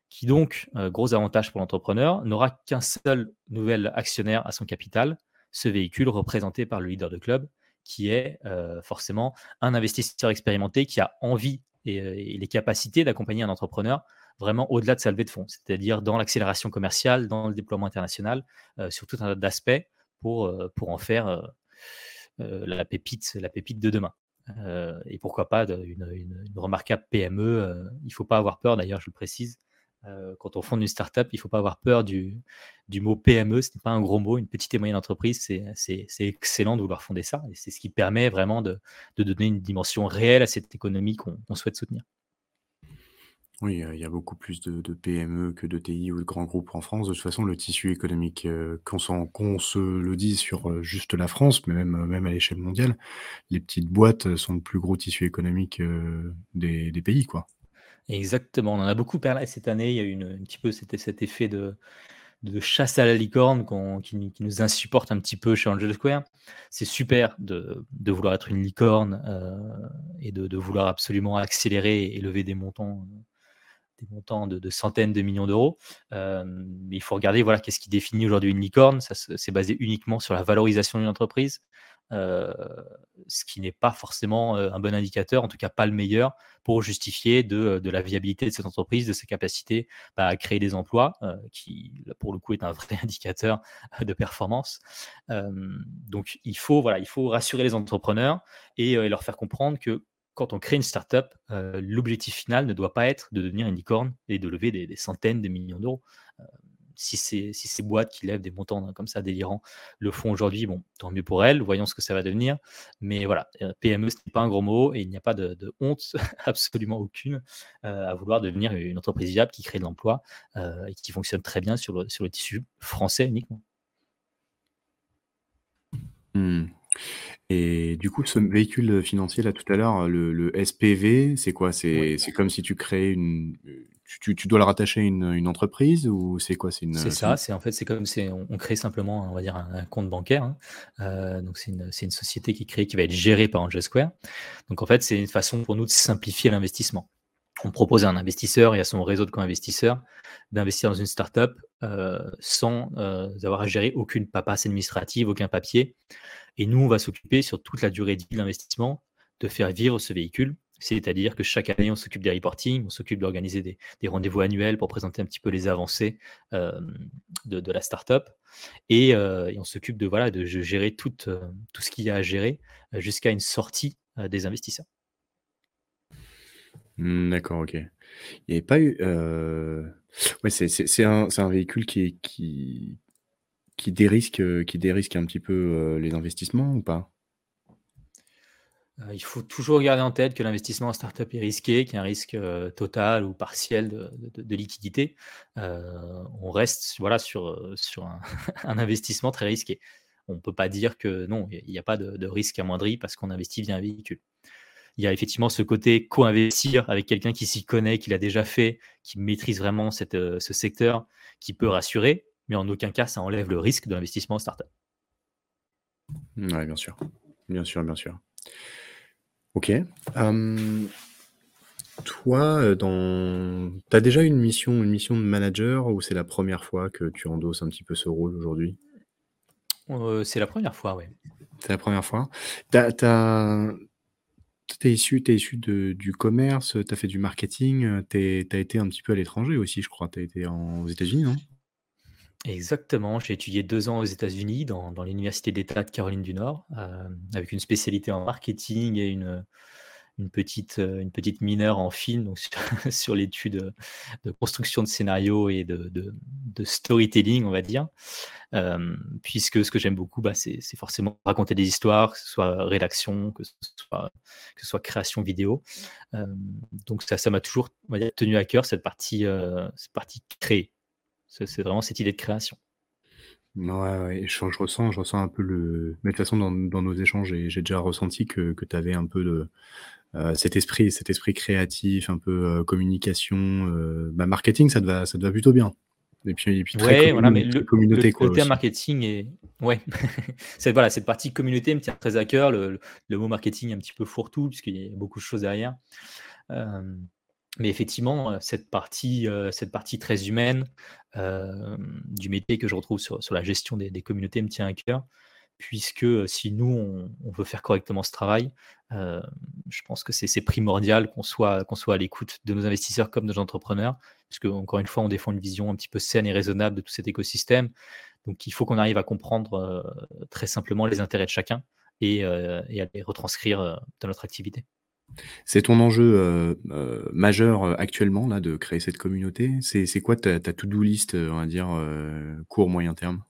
qui donc, euh, gros avantage pour l'entrepreneur, n'aura qu'un seul nouvel actionnaire à son capital, ce véhicule représenté par le leader de club, qui est euh, forcément un investisseur expérimenté qui a envie et, euh, et les capacités d'accompagner un entrepreneur vraiment au-delà de sa levée de fonds, c'est-à-dire dans l'accélération commerciale, dans le déploiement international, sur tout un tas d'aspects pour, pour en faire la, pépite, la pépite de demain. et pourquoi pas une, remarquable PME. il ne faut pas avoir peur, d'ailleurs, je le précise. quand on fonde une startup, il ne faut pas avoir peur du, mot PME. Ce n'est pas un gros mot. Une petite et moyenne entreprise, c'est excellent de vouloir fonder ça. C'est ce qui permet vraiment de, donner une dimension réelle à cette économie qu'on souhaite soutenir.
Oui, il y a beaucoup plus de PME que de TI ou de grands groupes en France. De toute façon, le tissu économique, qu'on se le dise sur, juste la France, mais même, à l'échelle mondiale, les petites boîtes, sont le plus gros tissu économique, des pays, quoi.
Exactement, on en a beaucoup parlé cette année. Il y a eu un petit peu cet cet effet de chasse à la licorne qui nous insupporte un petit peu chez Angel Square. C'est super de vouloir être une licorne, et de vouloir absolument accélérer et lever des montants, des montants de, centaines de millions d'euros. Euh, mais il faut regarder voilà, qu'est-ce qui définit aujourd'hui une licorne. Ça, c'est basé uniquement sur la valorisation d'une entreprise, euh, ce qui n'est pas forcément euh, un bon indicateur, en tout cas pas le meilleur, pour justifier de, la viabilité de cette entreprise, de sa capacité bah, à créer des emplois, qui pour le coup est un vrai *laughs* indicateur de performance. donc il faut, voilà, il faut rassurer les entrepreneurs et leur faire comprendre que quand on crée une startup, euh, l'objectif final ne doit pas être de devenir une licorne et de lever des, centaines de millions d'euros. Euh, si, si ces boîtes qui lèvent des montants comme ça délirants le font aujourd'hui, bon, tant mieux pour elles, voyons ce que ça va devenir. Mais voilà, euh, PME, ce n'est pas un gros mot et il n'y a pas de, honte, *laughs* absolument aucune, à vouloir devenir une entreprise viable qui crée de l'emploi et qui fonctionne très bien sur le, sur le tissu français uniquement.
Mmh. Et du coup, ce véhicule, financier là tout à l'heure, le SPV, c'est quoi? C'est comme si tu crées une, tu tu dois le rattacher à une, entreprise ou c'est quoi?
C'est C'est ça, c'est en fait, c'est comme si on crée simplement, on va dire un compte bancaire, hein. euh, donc c'est une une société qui est créée, qui va être gérée par Angel Square. Donc en fait, c'est une façon pour nous de simplifier l'investissement. On propose à un investisseur et à son réseau de co-investisseurs d'investir dans une startup, euh, sans, euh, avoir à gérer aucune paperasse administrative, aucun papier. Et nous, on va s'occuper sur toute la durée de l'investissement de faire vivre ce véhicule. C'est-à-dire que chaque année, on s'occupe des reporting, on s'occupe d'organiser des, rendez-vous annuels pour présenter un petit peu les avancées euh, de, la startup. Et, et on s'occupe de, voilà, de gérer tout, tout ce qu'il y a à gérer jusqu'à une sortie des investisseurs.
Mmh, d'accord, ok. Il n'y avait pas eu. Ouais, c'est un, véhicule qui, dérisque, qui dérisque un petit peu, les investissements ou pas?
il faut toujours garder en tête que l'investissement en startup est risqué, qu'il y a un risque, total ou partiel de liquidité. on reste, voilà, sur, *laughs* un investissement très risqué. On ne peut pas dire que non, il n'y a pas de risque amoindri parce qu'on investit via un véhicule. Il y a effectivement ce côté co-investir avec quelqu'un qui s'y connaît, qui l'a déjà fait, qui maîtrise vraiment cette, ce secteur, qui peut rassurer. mais en aucun cas ça enlève le risque de l'investissement en startup.
Oui, bien sûr. Bien sûr, bien sûr. Ok. toi, dans... tu as déjà une mission, une mission de manager ou c'est la première fois que tu endosses un petit peu ce rôle aujourd'hui?
C'est la première fois, oui.
C'est la première fois. Tu es issu, t'es issu de, du commerce, tu as fait du marketing, tu as été un petit peu à l'étranger aussi, je crois. Tu as été aux États-Unis, non?
Exactement, j'ai étudié deux ans aux États-Unis dans, dans l'Université d'État de Caroline du Nord, avec une spécialité en marketing et une, une petite, euh, une petite mineure en film donc sur, *laughs* l'étude de construction de scénario et de, de, storytelling, on va dire. Euh, puisque ce que j'aime beaucoup, bah, c'est forcément raconter des histoires, que ce soit rédaction, que ce soit, que soit création vidéo. Euh, donc ça ça m'a toujours on va dire, tenu à cœur cette partie, cette partie créée. C'est vraiment cette idée de création.
Ouais, ouais, je, ressens, je ressens un peu le. Mais de toute façon, dans, dans nos échanges, j'ai déjà ressenti que, que tu avais un peu de, euh, cet esprit, cet esprit créatif, un peu euh, communication, euh, bah, marketing, ça te va, ça te va plutôt bien.
Et puis, et puis très voilà, mais le, communauté, le, marketing ouais, *laughs* cette voilà, cette partie communauté me tient très à cœur. Le, le mot marketing est un petit peu fourre-tout puisqu'il y a beaucoup de choses derrière. mais effectivement, cette partie, cette partie très humaine du métier que je retrouve sur, sur la gestion des, des, communautés me tient à cœur puisque si nous, on, veut faire correctement ce travail, je pense que c'est primordial qu'on soit, qu'on soit à l'écoute de nos investisseurs comme de nos entrepreneurs, puisque, encore une fois, on défend une vision un petit peu saine et raisonnable de tout cet écosystème. Donc, il faut qu'on arrive à comprendre très simplement les intérêts de chacun et, à les retranscrire dans notre activité.
C'est ton enjeu majeur actuellement là, de créer cette communauté C'est quoi ta, ta to-do list, on va dire, court, moyen terme?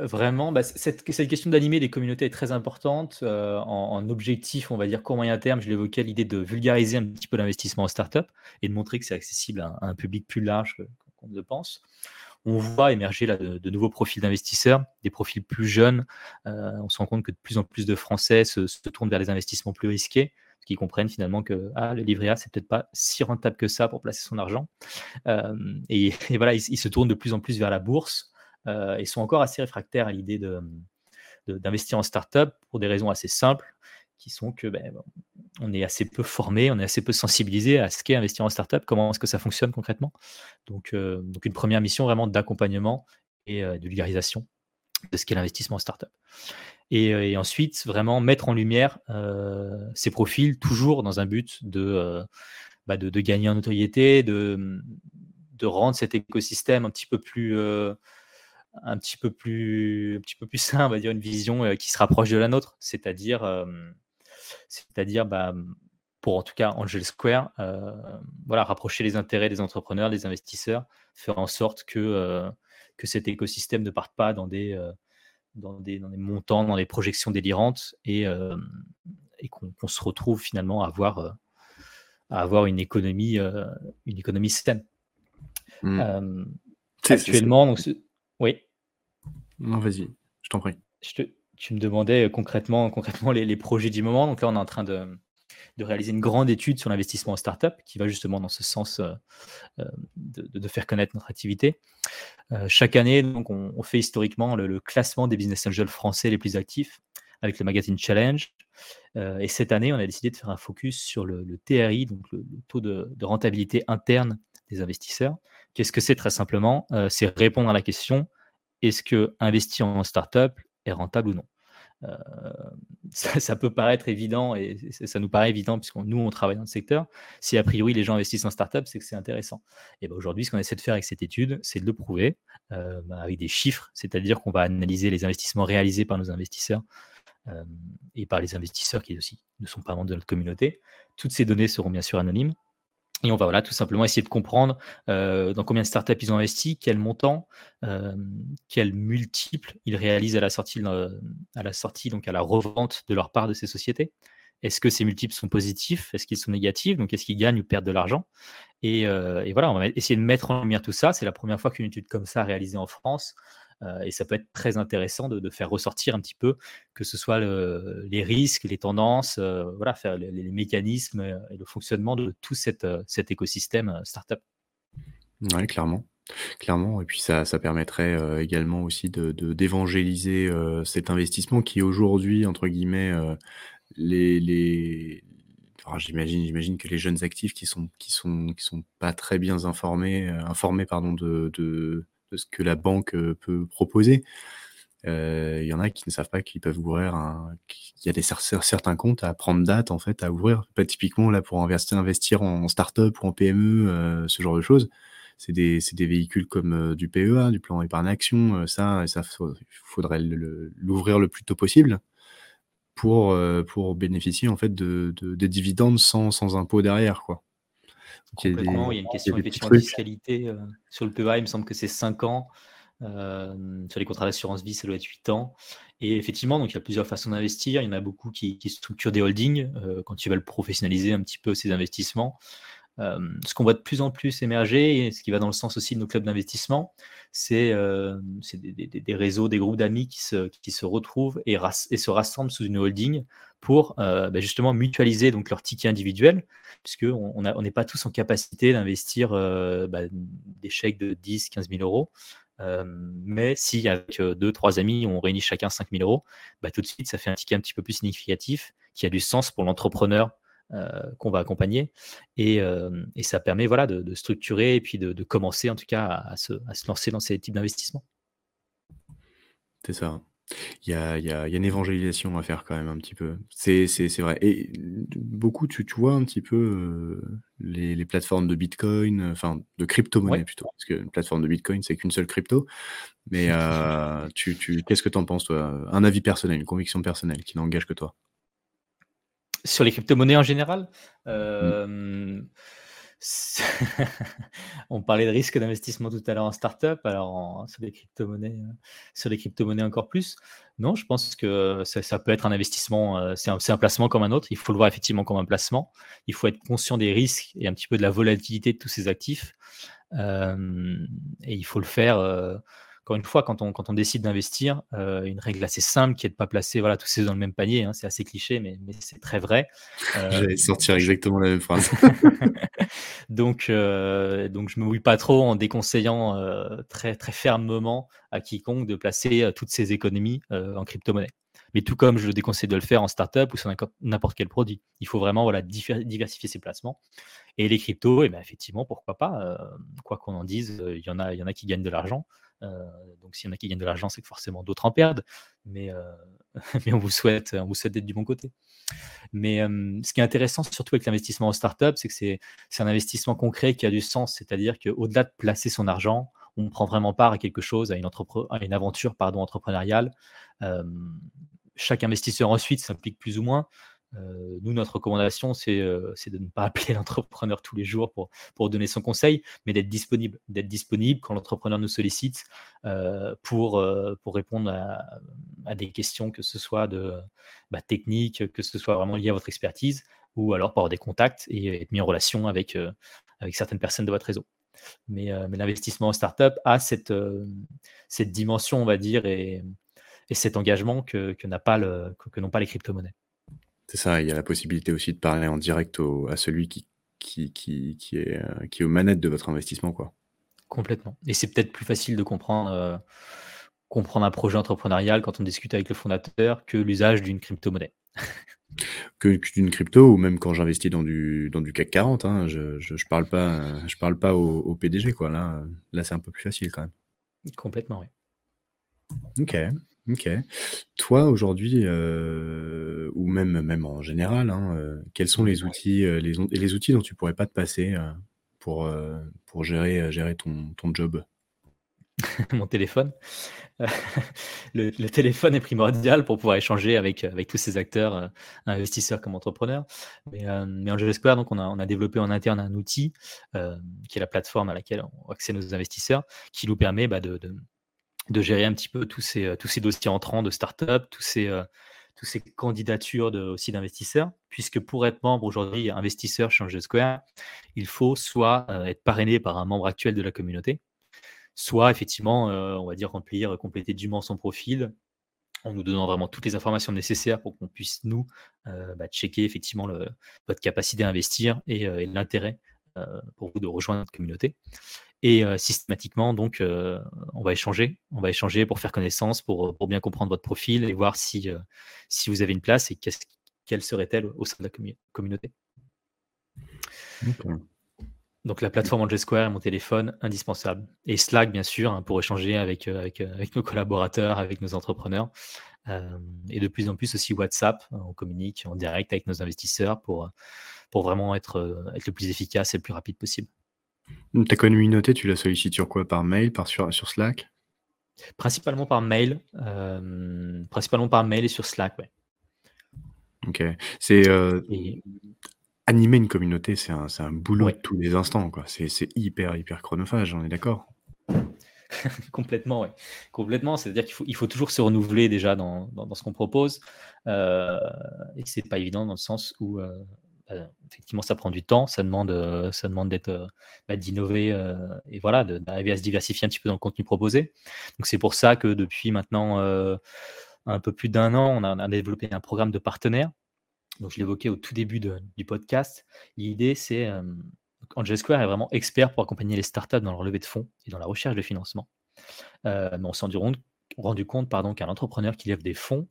Vraiment, bah, cette, question d'animer les communautés est très importante. Euh, en, objectif, on va dire court moyen terme, je l'évoquais, l'idée de vulgariser un petit peu l'investissement en startup et de montrer que c'est accessible à, un public plus large qu'on ne le pense. On voit émerger là, de, nouveaux profils d'investisseurs, des profils plus jeunes. Euh, on se rend compte que de plus en plus de Français se, tournent vers les investissements plus risqués, qu'ils comprennent finalement que ah, le livret A, c'est peut-être pas si rentable que ça pour placer son argent. Euh, et, voilà, ils, se tournent de plus en plus vers la bourse euh, sont encore assez réfractaires à l'idée d'investir de, en startup pour des raisons assez simples, qui sont que ben, on est assez peu formé, on est assez peu sensibilisé à ce qu'est investir en startup, comment est-ce que ça fonctionne concrètement. Donc, euh, donc une première mission vraiment d'accompagnement et euh, de vulgarisation de ce qu'est l'investissement en startup. Et, et, ensuite, vraiment mettre en lumière ces profils, toujours dans un but de, bah de, de, gagner en notoriété, de, de rendre cet écosystème un petit peu plus un petit peu plus, un petit peu plus sain, on va dire une vision euh, qui se rapproche de la nôtre, c'est-à-dire, euh, c'est-à-dire, bah, pour en tout cas Angel Square, euh, voilà, rapprocher les intérêts des entrepreneurs, des investisseurs, faire en sorte que que cet écosystème ne parte pas dans des dans des, dans des montants, dans des projections délirantes et, et qu'on se retrouve finalement à avoir, à avoir une économie, une économie saine. Mmh. actuellement, donc, oui.
Non, vas-y, je t'en prie.
tu me demandais euh, concrètement, concrètement les, projets du moment. Donc là, on est en train de, réaliser une grande étude sur l'investissement en startup qui va justement dans ce sens euh, euh, de, faire connaître notre activité. chaque année, donc, on, fait historiquement le, classement des business angels français les plus actifs avec le magazine Challenge. et cette année, on a décidé de faire un focus sur le, TRI, donc le, taux de, rentabilité interne des investisseurs. Qu'est-ce que c'est très simplement? C'est répondre à la question est-ce que investir en startup est rentable ou non? Euh, *laughs* ça, peut paraître évident et ça nous paraît évident puisque nous on travaille dans le secteur. Si a priori les gens investissent en startup, c'est que c'est intéressant. Et ben aujourd'hui, ce qu'on essaie de faire avec cette étude, c'est de le prouver euh, bah, avec des chiffres, c'est-à-dire qu'on va analyser les investissements réalisés par nos investisseurs euh, et par les investisseurs qui aussi ne sont pas membres de notre communauté. Toutes ces données seront bien sûr anonymes. Et on va voilà, tout simplement essayer de comprendre euh, dans combien de startups ils ont investi, quel montant, euh, quel multiple ils réalisent à la sortie, à la donc à la revente de leur part de ces sociétés. Est-ce que ces multiples sont positifs? Est-ce qu'ils sont négatifs? Donc, est-ce qu'ils gagnent ou perdent de l'argent? Et, euh, et, voilà, on va essayer de mettre en lumière tout ça. C'est la première fois qu'une étude comme ça est réalisée en France. Euh, et ça peut être très intéressant de, faire ressortir un petit peu que ce soit les risques, les tendances, euh, voilà, faire les, mécanismes et le fonctionnement de tout cet écosystème euh, startup.
Oui, clairement. Clairement et puis ça ça permettrait, également aussi de de d'évangéliser, heu, cet investissement qui aujourd'hui entre guillemets, les j'imagine j'imagine que les jeunes actifs qui sont qui sont qui sont pas très bien informés, informés pardon de de de ce que la banque, heu, peut proposer. Heu, il y en a qui ne savent pas qu'ils peuvent ouvrir un y a des cer cer certains comptes à prendre date en fait à ouvrir. Bah, typiquement là pour investir en start-up ou en PME, heu, ce genre de choses. C'est des des véhicules comme, du PEA, du plan épargne action, ça ça faudrait l'ouvrir le plus tôt possible pour, pour bénéficier en fait de de des dividendes sans sans impôt derrière quoi. Donc il y a des
Complètement, il y a une question effectivement de fiscalité, heu, sur le PEA, il me semble que c'est 5 ans, hem, sur les contrats d'assurance vie, ça doit être 8 ans et effectivement, donc il y a plusieurs façons d'investir. Il y en a beaucoup qui qui structurent des holdings, heu, quand ils veulent professionnaliser un petit peu ces investissements. Ce qu'on voit de plus en plus émerger et ce qui va dans le sens aussi de nos clubs d'investissement, c'est, des des réseaux, des groupes d'amis qui se qui se retrouvent et se rassemblent sous une holding pour, heu, bah, justement mutualiser donc leurs tickets individuels puisqu'on on a on n'est pas tous en capacité d'investir, heu, bah, des chèques de 10-15 000 €. Hem, mais si avec, heu, 2-3 amis, on réunit chacun 5 000 €, bah, tout de suite, ça fait un ticket un petit peu plus significatif, qui a du sens pour l'entrepreneur, qu'on va accompagner et ça permet voilà de structurer et puis de commencer en tout cas à à se à se lancer dans ces types d'investissements.
C'est ça. Il y a il y a il y a une évangélisation à faire quand même un petit peu. C'est c'est c'est vrai et beaucoup tu tu vois un petit peu, heu, les les plateformes de bitcoin, heu, enfin de cryptomonnaies
Ouais.
plutôt, parce qu'une plateforme de bitcoin, c'est qu'une seule crypto. Mais, tu tu qu'est-ce que tu en penses toi? Un avis personnel, une conviction personnelle qui n'engage que toi?
Sur les cryptomonnaies en général?
Mmh. *laughs*
on parlait de risque d'investissement tout à l'heure en start-up, alors sur les cryptomonnaies, heu, sur les cryptomonnaies encore plus. Non, je pense que ça ça peut être un investissement, heu, c'est un placement comme un autre. Il faut le voir effectivement comme un placement. Il faut être conscient des risques et un petit peu de la volatilité de tous ces actifs. Et il faut le faire, encore une fois, quand on quand on décide d'investir, heu, une règle assez simple qui est de pas placer, voilà, tous ses dans le même panier, hein. C'est assez cliché, mais mais c'est très vrai. *laughs*
J'allais
Hem,
sortir exactement la même phrase. *laughs*
donc heu, donc je me mouille pas trop en déconseillant, heu, très, très fermement à quiconque de placer, toutes ses économies, en cryptomonnaie. Mais tout comme je déconseille de le faire en start-up ou sur n'importe quel produit. Il faut vraiment, voilà, diversifier ses placements et les cryptos et ben, effectivement, pourquoi pas, quoi qu'on en dise, il y en a il y en a qui gagnent de l'argent. Heu, donc s'il y en a qui gagnent de l'argent, c'est que forcément d'autres en perdent. Mais *laughs* mais on vous souhaite d'être du bon côté. Mais hem, ce qui est intéressant surtout avec l'investissement en start-up, c'est que c'est un investissement concret qui a du sens. C'est-à-dire qu'au-delà de placer son argent, on prend vraiment part à quelque chose, à une aventure pardon, entrepreneuriale. Chaque investisseur ensuite s'implique plus ou moins. Heu, nous, notre recommandation, c'est, c'est de ne pas *laughs* appeler l'entrepreneur tous les jours pour donner son conseil, mais d'être disponible. D'être disponible quand l'entrepreneur nous sollicite, heu, pour, répondre à des questions, que ce soit de, bah, techniques, que ce soit vraiment lié à votre expertise ou alors avoir des contacts et être mis en relation avec, certaines personnes de votre réseau. Mais, l'investissement en start-up a cette, dimension, on va dire et et cet engagement que n'a pas n'ont pas les cryptomonnaies.
C'est ça, il y a la possibilité aussi de parler en direct au à celui qui qui qui qui est, heu, qui est aux manettes de votre investissement, quoi.
Complètement et c'est peut-être plus facile de comprendre, heu, comprendre un projet entrepreneurial quand on discute avec le fondateur que l'usage d'une cryptomonnaie.
Que que d'une crypto ou même quand j'investis dans du dans du CAC 40, hein, je je je parle pas, je parle pas au au PDG, quoi. Là, là, c'est un peu plus facile quand même.
Complètement, oui.
OK, OK. Toi, aujourd'hui, heu, ou même même en général, hein, heu, quels sont les outils, heu, les on les outils dont tu pourrais pas te passer, heu, pour, heu, pour gérer, heu, gérer ton ton job? *laughs*
Mon téléphone. *laughs* Le le téléphone est primordial pour pouvoir échanger avec, heu, avec tous ces acteurs, heu, investisseurs comme entrepreneurs. Mais, hem, mais Angel Square, donc on a on a développé en interne un outil, hem, qui est la plateforme à laquelle ont accès nos investisseurs, qui nous permet, bah, de de de gérer un petit peu tous ces, heu, tous ces dossiers entrants de start-up, tous ces, ces candidatures de aussi d'investisseurs. Puisque pour être membre aujourd'hui, investisseur chez Angel Square, il faut soit, heu, être parrainé par un membre actuel de la communauté, soit effectivement, on va dire remplir, compléter dûment son profil, en nous donnant vraiment toutes les informations nécessaires pour qu'on puisse nous, bah, checker effectivement votre capacité à investir et l'intérêt, pour vous de rejoindre notre communauté. Et systématiquement, donc, on va échanger. On va échanger pour faire connaissance, pour, pour bien comprendre votre profil et voir si, si vous avez une place et quelle serait-elle au sein de la communauté. Donc la plateforme Angel Square et mon téléphone, indispensable. Et Slack, bien sûr, hein, pour échanger avec, avec, avec, nos collaborateurs, avec nos entrepreneurs. et de plus en plus aussi WhatsApp. On communique en direct avec nos investisseurs pour, pour vraiment être, être le plus efficace et le plus rapide possible.
Ta communauté, tu la sollicites sur quoi? Par mail, par sur, sur Slack?
Principalement par mail. principalement par mail et sur Slack, ouais.
Ok. C'est euh, animer une communauté, c'est un, un boulot de tous les instants, quoi. C'est hyper, hyper chronophage, on est d'accord? *laughs*
Complètement, oui. Complètement. C'est-à-dire qu'il faut, il faut toujours se renouveler déjà dans, dans, ce qu'on propose. Euh, et c'est pas évident dans le sens où euh, bah, effectivement, ça prend du temps, ça demande, euh, ça demande d'être, euh, bah, d'innover euh, et voilà, d'arriver à se diversifier un petit peu dans le contenu proposé. Donc c'est pour ça que depuis maintenant un peu plus d'un an, on a, développé un programme de partenaires. Donc je l'évoquais au tout début du podcast. L'idée, c'est Angel Square est vraiment expert pour accompagner les startups dans leur levée de fonds et dans la recherche de financement. mais on s'est rendu, rendu compte pardon, qu'un entrepreneur qui lève des fonds,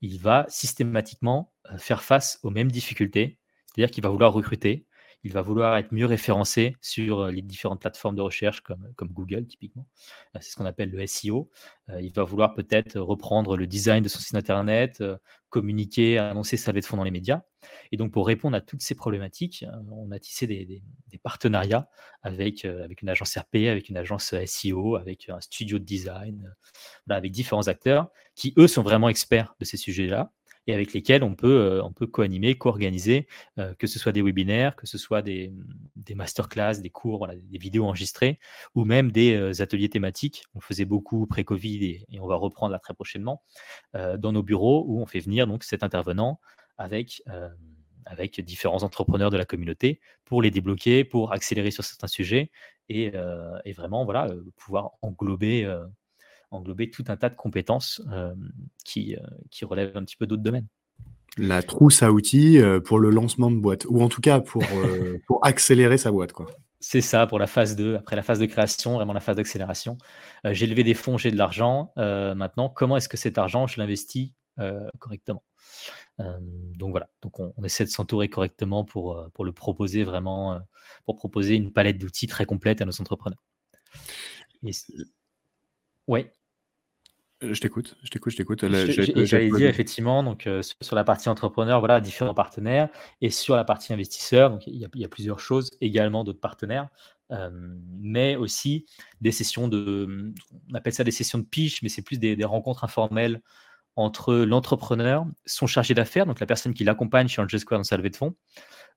il va systématiquement faire face aux mêmes difficultés c'est-à-dire qu'il va vouloir recruter, il va vouloir être mieux référencé sur les différentes plateformes de recherche comme, Google typiquement. C'est ce qu'on appelle le SEO. Il va vouloir peut-être reprendre le design de son site internet, communiquer, annoncer sa levée de fonds dans les médias. Et donc pour répondre à toutes ces problématiques, on a tissé des, partenariats avec, avec une agence RP, avec une agence SEO, avec un studio de design, avec différents acteurs qui, eux, sont vraiment experts de ces sujets-là et avec lesquels on peut, euh, co-animer, co-organiser, euh, que ce soit des webinaires, que ce soit des, des masterclass, des cours, des vidéos enregistrées, ou même des euh, ateliers thématiques. On faisait beaucoup pré-Covid et, on va reprendre là très prochainement dans nos bureaux où on fait venir donc cet intervenant avec différents entrepreneurs de la communauté pour les débloquer, pour accélérer sur certains sujets et, et vraiment voilà, pouvoir englober englober tout un tas de compétences euh, qui, euh, qui relèvent un petit peu d'autres domaines.
La trousse à outils euh, pour le lancement de boîte, ou en tout cas pour, *laughs* pour accélérer sa boîte. Quoi.
C'est ça, pour la phase 2, après la phase de création, vraiment la phase d'accélération. j'ai levé des fonds, j'ai de l'argent. maintenant, comment est-ce que cet argent, je l'investis correctement? Donc voilà, donc on, essaie de s'entourer correctement pour, pour le proposer vraiment, pour proposer une palette d'outils très complète à nos entrepreneurs. Oui.
Je t'écoute, je t'écoute, je t'écoute.
J'allais dire effectivement, donc sur la partie entrepreneur, voilà, différents partenaires, et sur la partie investisseur, donc il y, a, plusieurs choses, également d'autres partenaires, mais aussi des sessions de, on appelle ça des sessions de pitch, mais c'est plus des, rencontres informelles entre l'entrepreneur, son chargé d'affaires, donc la personne qui l'accompagne chez Angel Square dans sa levée de fonds,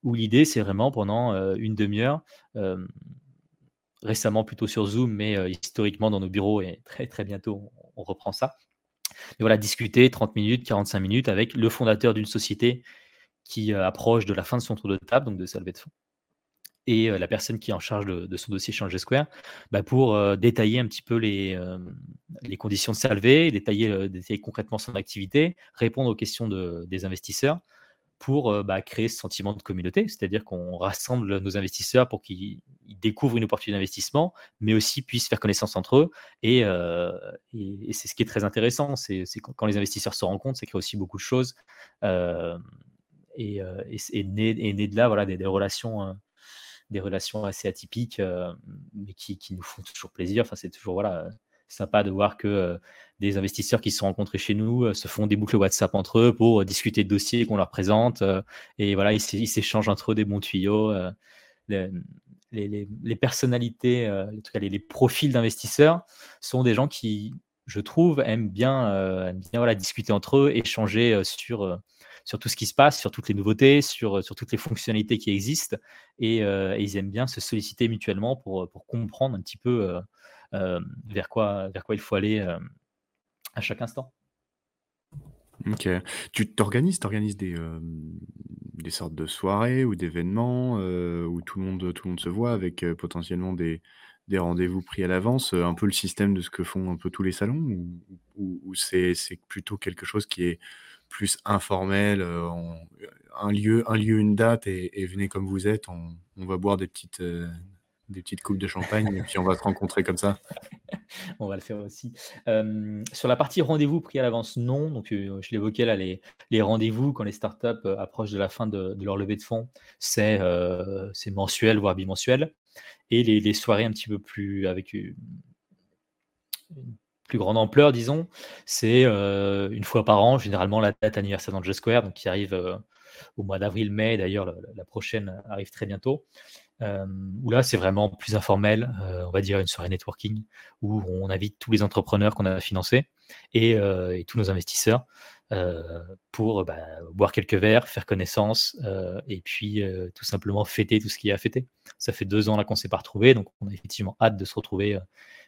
où l'idée c'est vraiment pendant une demi-heure récemment plutôt sur Zoom, mais historiquement dans nos bureaux et *laughs* très très bientôt on, reprend ça. Voilà, discuter 30 minutes, 45 minutes avec le fondateur d'une société qui approche de la fin de son tour de table, donc de sa de fonds, et la personne qui est en charge de, son dossier Change Square, bah pour détailler un petit peu les, conditions de sa levée, détailler, concrètement son activité, répondre aux questions de, des investisseurs pour bah, créer ce sentiment de communauté, c'est-à-dire qu'on rassemble nos investisseurs pour qu'ils découvrent une opportunité d'investissement, mais aussi puissent faire connaissance entre eux. Et, et, c'est ce qui est très intéressant, c'est quand les investisseurs se rencontrent, ça crée aussi beaucoup de choses. et, et, né, né, de là voilà, des, relations, des relations assez atypiques, mais qui, qui, nous font toujours plaisir. Enfin, c'est toujours voilà, sympa de voir que des investisseurs qui se sont rencontrés chez nous se font des boucles WhatsApp entre eux pour discuter de dossiers qu'on leur présente. et voilà, ils s'échangent entre eux des bons tuyaux. Les, personnalités, les, les, profils d'investisseurs sont des gens qui, je trouve, aiment bien, bien voilà, discuter entre eux, échanger sur, sur tout ce qui se passe, sur toutes les nouveautés, sur, sur toutes les fonctionnalités qui existent. Et, ils aiment bien se solliciter mutuellement pour, pour comprendre un petit peu vers, quoi, vers quoi il faut aller à chaque instant.
Ok. Tu t'organises, t'organises des, des sortes de soirées ou d'événements où tout le monde, tout le monde se voit avec potentiellement des, des rendez-vous pris à l'avance, un peu le système de ce que font un peu tous les salons ou, c'est, plutôt quelque chose qui est plus informel, un lieu, un lieu, une date et, venez comme vous êtes. On, va boire des petites, des petites coupes de champagne et puis on va se rencontrer comme ça. *laughs*
on va le faire aussi. sur la partie rendez-vous pris à l'avance, non. Donc, je l'évoquais là, les, rendez-vous quand les startups approchent de la fin de, leur levée de fonds, c'est mensuel, voire bimensuel. Et les, les, soirées un petit peu plus avec une, plus grande ampleur, disons, c'est une fois par an, généralement la date anniversaire d'Angel Square, donc qui arrive au mois d'avril-mai. D'ailleurs, la, prochaine arrive très bientôt. Où là, c'est vraiment plus informel, on va dire une soirée networking, où on invite tous les entrepreneurs qu'on a financés et, tous nos investisseurs pour bah, boire quelques verres, faire connaissance et puis tout simplement fêter tout ce qui est à fêter. Ça fait deux ans là qu'on ne s'est pas retrouvés, donc on a effectivement hâte de se retrouver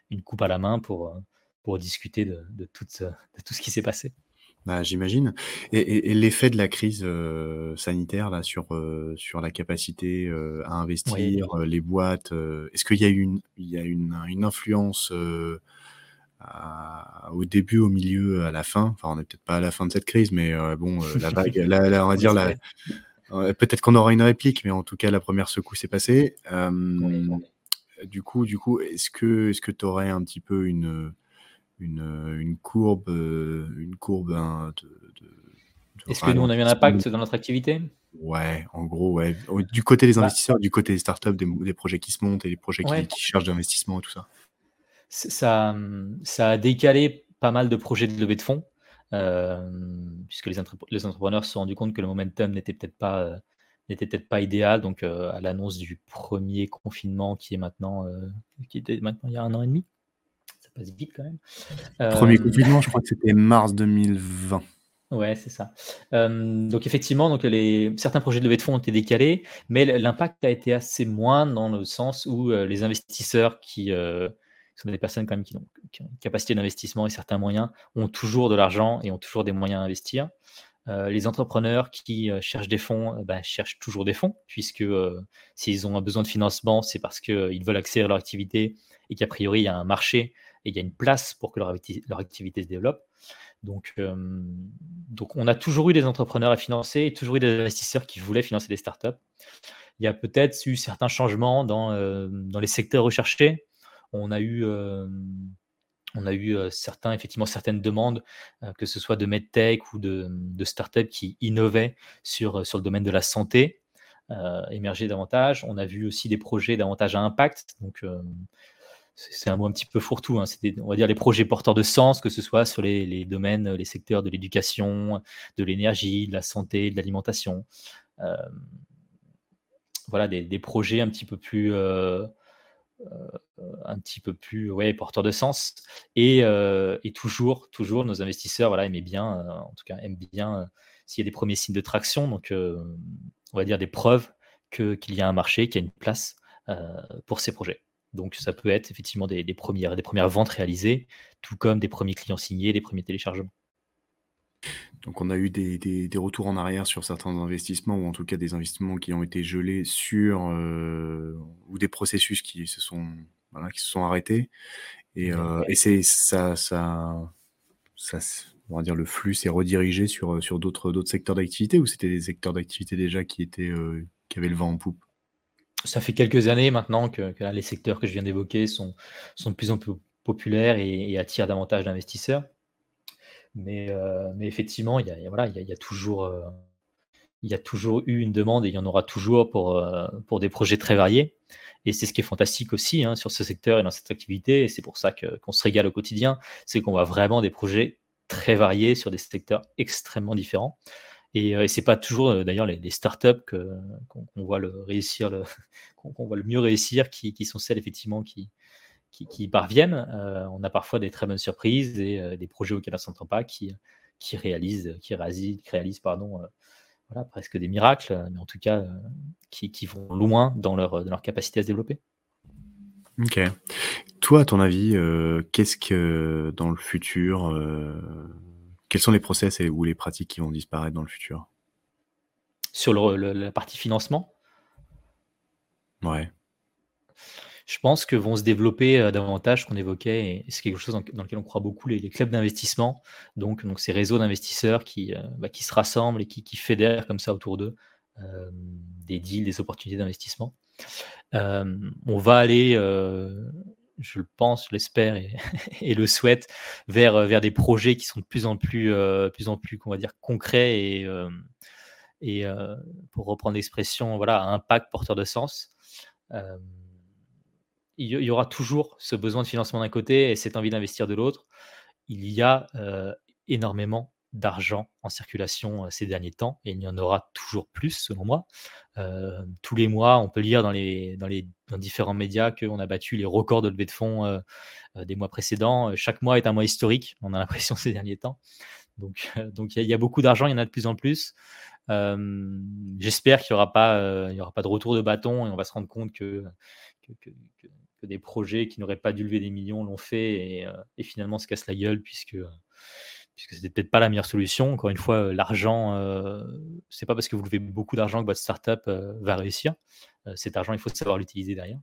une coupe à la main pour, discuter de tout ce qui s'est passé.
Bah, j'imagine et l'effet de la crise, sanitaire là sur, sur la capacité, à investir, les boîtes, est-ce qu'il y a eu une il y a une une influence, au début, au milieu, à la fin? Enfin, on n'est peut-être pas à la fin de cette crise, mais bon, la vague la on va *laughs* dire la peut-être qu'on aura une réplique, mais en tout cas, la première secousse est passée. du coup du coup, est-ce que est-ce que tu aurais un petit peu une, une, une courbe, euh, une courbe hein, de,
Est-ce que nous, on a eu un impact dans notre activité?
Ouais, en gros, ouais. Du côté des bah investisseurs, du côté des startups, des, des projets qui se montent et des projets qui, qui cherchent d'investissement et tout ça.
ça. Ça a décalé pas mal de projets de levée de fonds, euh, puisque les, les, entrepreneurs se sont rendus compte que le momentum n'était peut-être pas, euh, n'était peut-être pas idéal. Donc, à l'annonce du premier confinement qui est maintenant, qui était maintenant il y a un an et demi, passe vite quand même.
Premier euh, confinement, je crois que c'était mars 2020.
Ouais, c'est ça. Euh, donc effectivement, donc les, certains projets de levée de fonds ont été décalés, mais l'impact a été assez moindre dans le sens où euh, les investisseurs qui sont des personnes quand même qui ont, une capacité d'investissement et certains moyens ont toujours de l'argent et ont toujours des moyens à investir. les entrepreneurs qui cherchent des fonds bah, cherchent toujours des fonds, puisque s'ils ont un besoin de financement, c'est parce qu'ils veulent accélérer leur activité et qu'a priori il y a un marché et il y a une place pour que leur, activité se développe. Donc, donc, on a toujours eu des entrepreneurs à financer et toujours eu des investisseurs qui voulaient financer des startups. Il y a peut-être eu certains changements dans, dans les secteurs recherchés. On a eu, on a eu certains, effectivement, certaines demandes, que ce soit de medtech ou de, de startups qui innovaient sur, sur le domaine de la santé, émerger davantage. On a vu aussi des projets davantage à impact. Donc, c'est un mot un petit peu fourre-tout. Hein. C'est on va dire les projets porteurs de sens, que ce soit sur les, domaines, les secteurs de l'éducation, de l'énergie, de la santé, de l'alimentation. Euh, voilà, des, projets un petit peu plus, euh, euh, porteurs de sens. Et, toujours, toujours, nos investisseurs, voilà, bien, en tout cas, aiment bien s'il y a des premiers signes de traction. Donc, on va dire des preuves qu'il y a un marché, qu'il y a une place pour ces projets. Donc ça peut être effectivement des, premières, des premières ventes réalisées, tout comme des premiers clients signés, des premiers téléchargements.
Donc on a eu des, retours en arrière sur certains investissements, ou en tout cas des investissements qui ont été gelés sur, euh, ou des processus qui se sont, qui se sont arrêtés. Et, euh, c'est ça, ça, ça, on va dire le flux s'est redirigé sur, sur d'autres, d'autres secteurs d'activité, ou c'était des secteurs d'activité déjà qui étaient, euh, qui avaient le vent en poupe?
Ça fait quelques années maintenant que, les secteurs que je viens d'évoquer sont, de plus en plus populaires et, attirent davantage d'investisseurs. Mais, effectivement, il y a, toujours, eu une demande et il y en aura toujours pour, euh, des projets très variés. Et c'est ce qui est fantastique aussi hein, sur ce secteur et dans cette activité. Et c'est pour ça qu'on se régale au quotidien. C'est qu'on voit vraiment des projets très variés sur des secteurs extrêmement différents. Et, euh, et c'est pas toujours euh, d'ailleurs les, startups qu'on voit le *laughs* voit le mieux réussir, qui, sont celles effectivement qui, parviennent. Euh, on a parfois des très bonnes surprises et des projets auxquels on ne s'entend pas qui, réalisent, qui réalisent, pardon, voilà, presque des miracles, mais en tout cas qui, qui, vont loin dans leur, dans leur capacité à se développer.
Ok. Toi, à ton avis, qu'est-ce que dans le futur quels sont les process et, ou les pratiques qui vont disparaître dans le futur?
Sur le, la partie financement?
Ouais.
Je pense que vont se développer euh, davantage qu'on évoquait, et c'est quelque chose dans, lequel on croit beaucoup, les, clubs d'investissement, donc, donc ces réseaux d'investisseurs qui, bah, qui se rassemblent et qui, qui fédèrent comme ça autour d'eux des deals, des opportunités d'investissement. on va aller je le pense, l'espère et, *laughs* le souhaite, vers, vers des projets qui sont de plus en plus, euh, plus, en plus va dire, concrets et, euh, et euh, pour reprendre l'expression, voilà, impact porteur de sens. il y, aura toujours ce besoin de financement d'un côté et cette envie d'investir de l'autre. Il y a énormément d'argent en circulation ces derniers temps et il y en aura toujours plus selon moi. tous les mois, on peut lire dans les, dans les différents médias qu'on a battu les records de levée de fonds des mois précédents. Chaque mois est un mois historique, on a l'impression *laughs* ces derniers temps. Donc donc il y, a beaucoup d'argent, il y en a de plus en plus. J'espère qu'il n'y aura, pas, aura pas de retour de bâton et on va se rendre compte que, que, des projets qui n'auraient pas dû lever des millions l'ont fait et, et, finalement se cassent la gueule puisque puisque c'était peut-être pas la meilleure solution. Encore une fois, euh, l'argent, euh, c'est pas parce que vous levez beaucoup d'argent que votre startup euh, va réussir. Cet argent, il faut savoir l'utiliser derrière.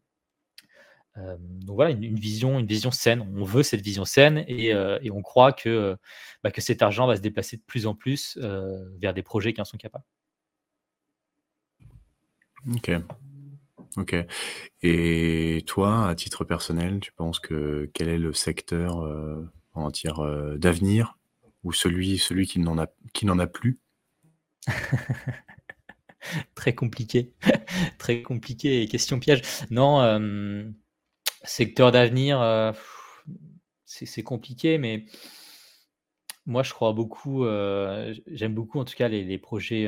donc voilà, une, vision, une vision saine. On veut cette vision saine et, on croit que, bah, que cet argent va se déplacer de plus en plus vers des projets qui en sont capables.
Ok. Ok. Et toi, à titre personnel, tu penses que quel est le secteur en d'avenir ou celui, celui qui n'en a, qui n'en a plus? *laughs*
Très compliqué, *laughs* très compliqué. Question piège. Non, euh, secteur d'avenir, euh, c'est compliqué, mais moi je crois beaucoup, euh, j'aime beaucoup en tout cas les, projets,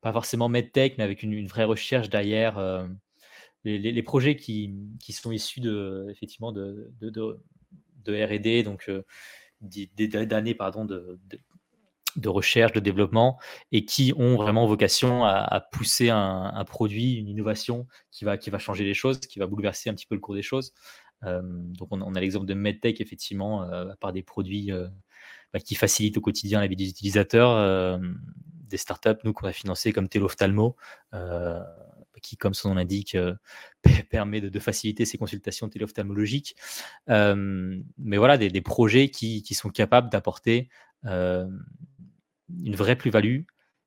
pas forcément medtech, mais avec une, vraie recherche derrière. Les, projets qui, sont issus de, effectivement de RD, donc d'années pardon, de, de, recherche, de développement, et qui ont vraiment vocation à, pousser un, produit, une innovation qui va, qui va changer les choses, qui va bouleverser un petit peu le cours des choses. Euh, donc on, a l'exemple de MedTech, effectivement, euh, par des produits euh, bah, qui facilitent au quotidien la vie des utilisateurs, des startups, nous, qu'on a financé comme Telophthalmo, qui, comme son nom l'indique, euh, *laughs* permet de, faciliter ces consultations téléophtalmologiques. Euh, mais voilà, des, projets qui, sont capables d'apporter euh, une vraie plus-value,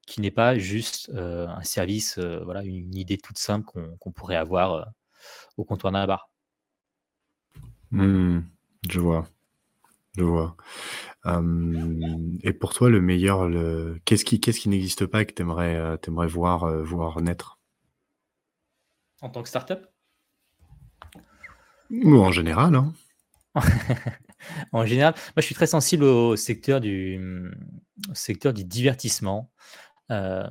qui n'est pas juste un service, voilà, une idée toute simple qu'on pourrait avoir au comptoir d'un bar.
Mmh, je vois. Je vois. et pour toi, le meilleur, le... qu'est-ce qui, qu'est-ce qui n'existe pas et que tu aimerais, voir, voir naître?
En tant que startup?
Ou en général. Hein. *laughs*
en général, moi je suis très sensible au secteur du, secteur du divertissement. Euh,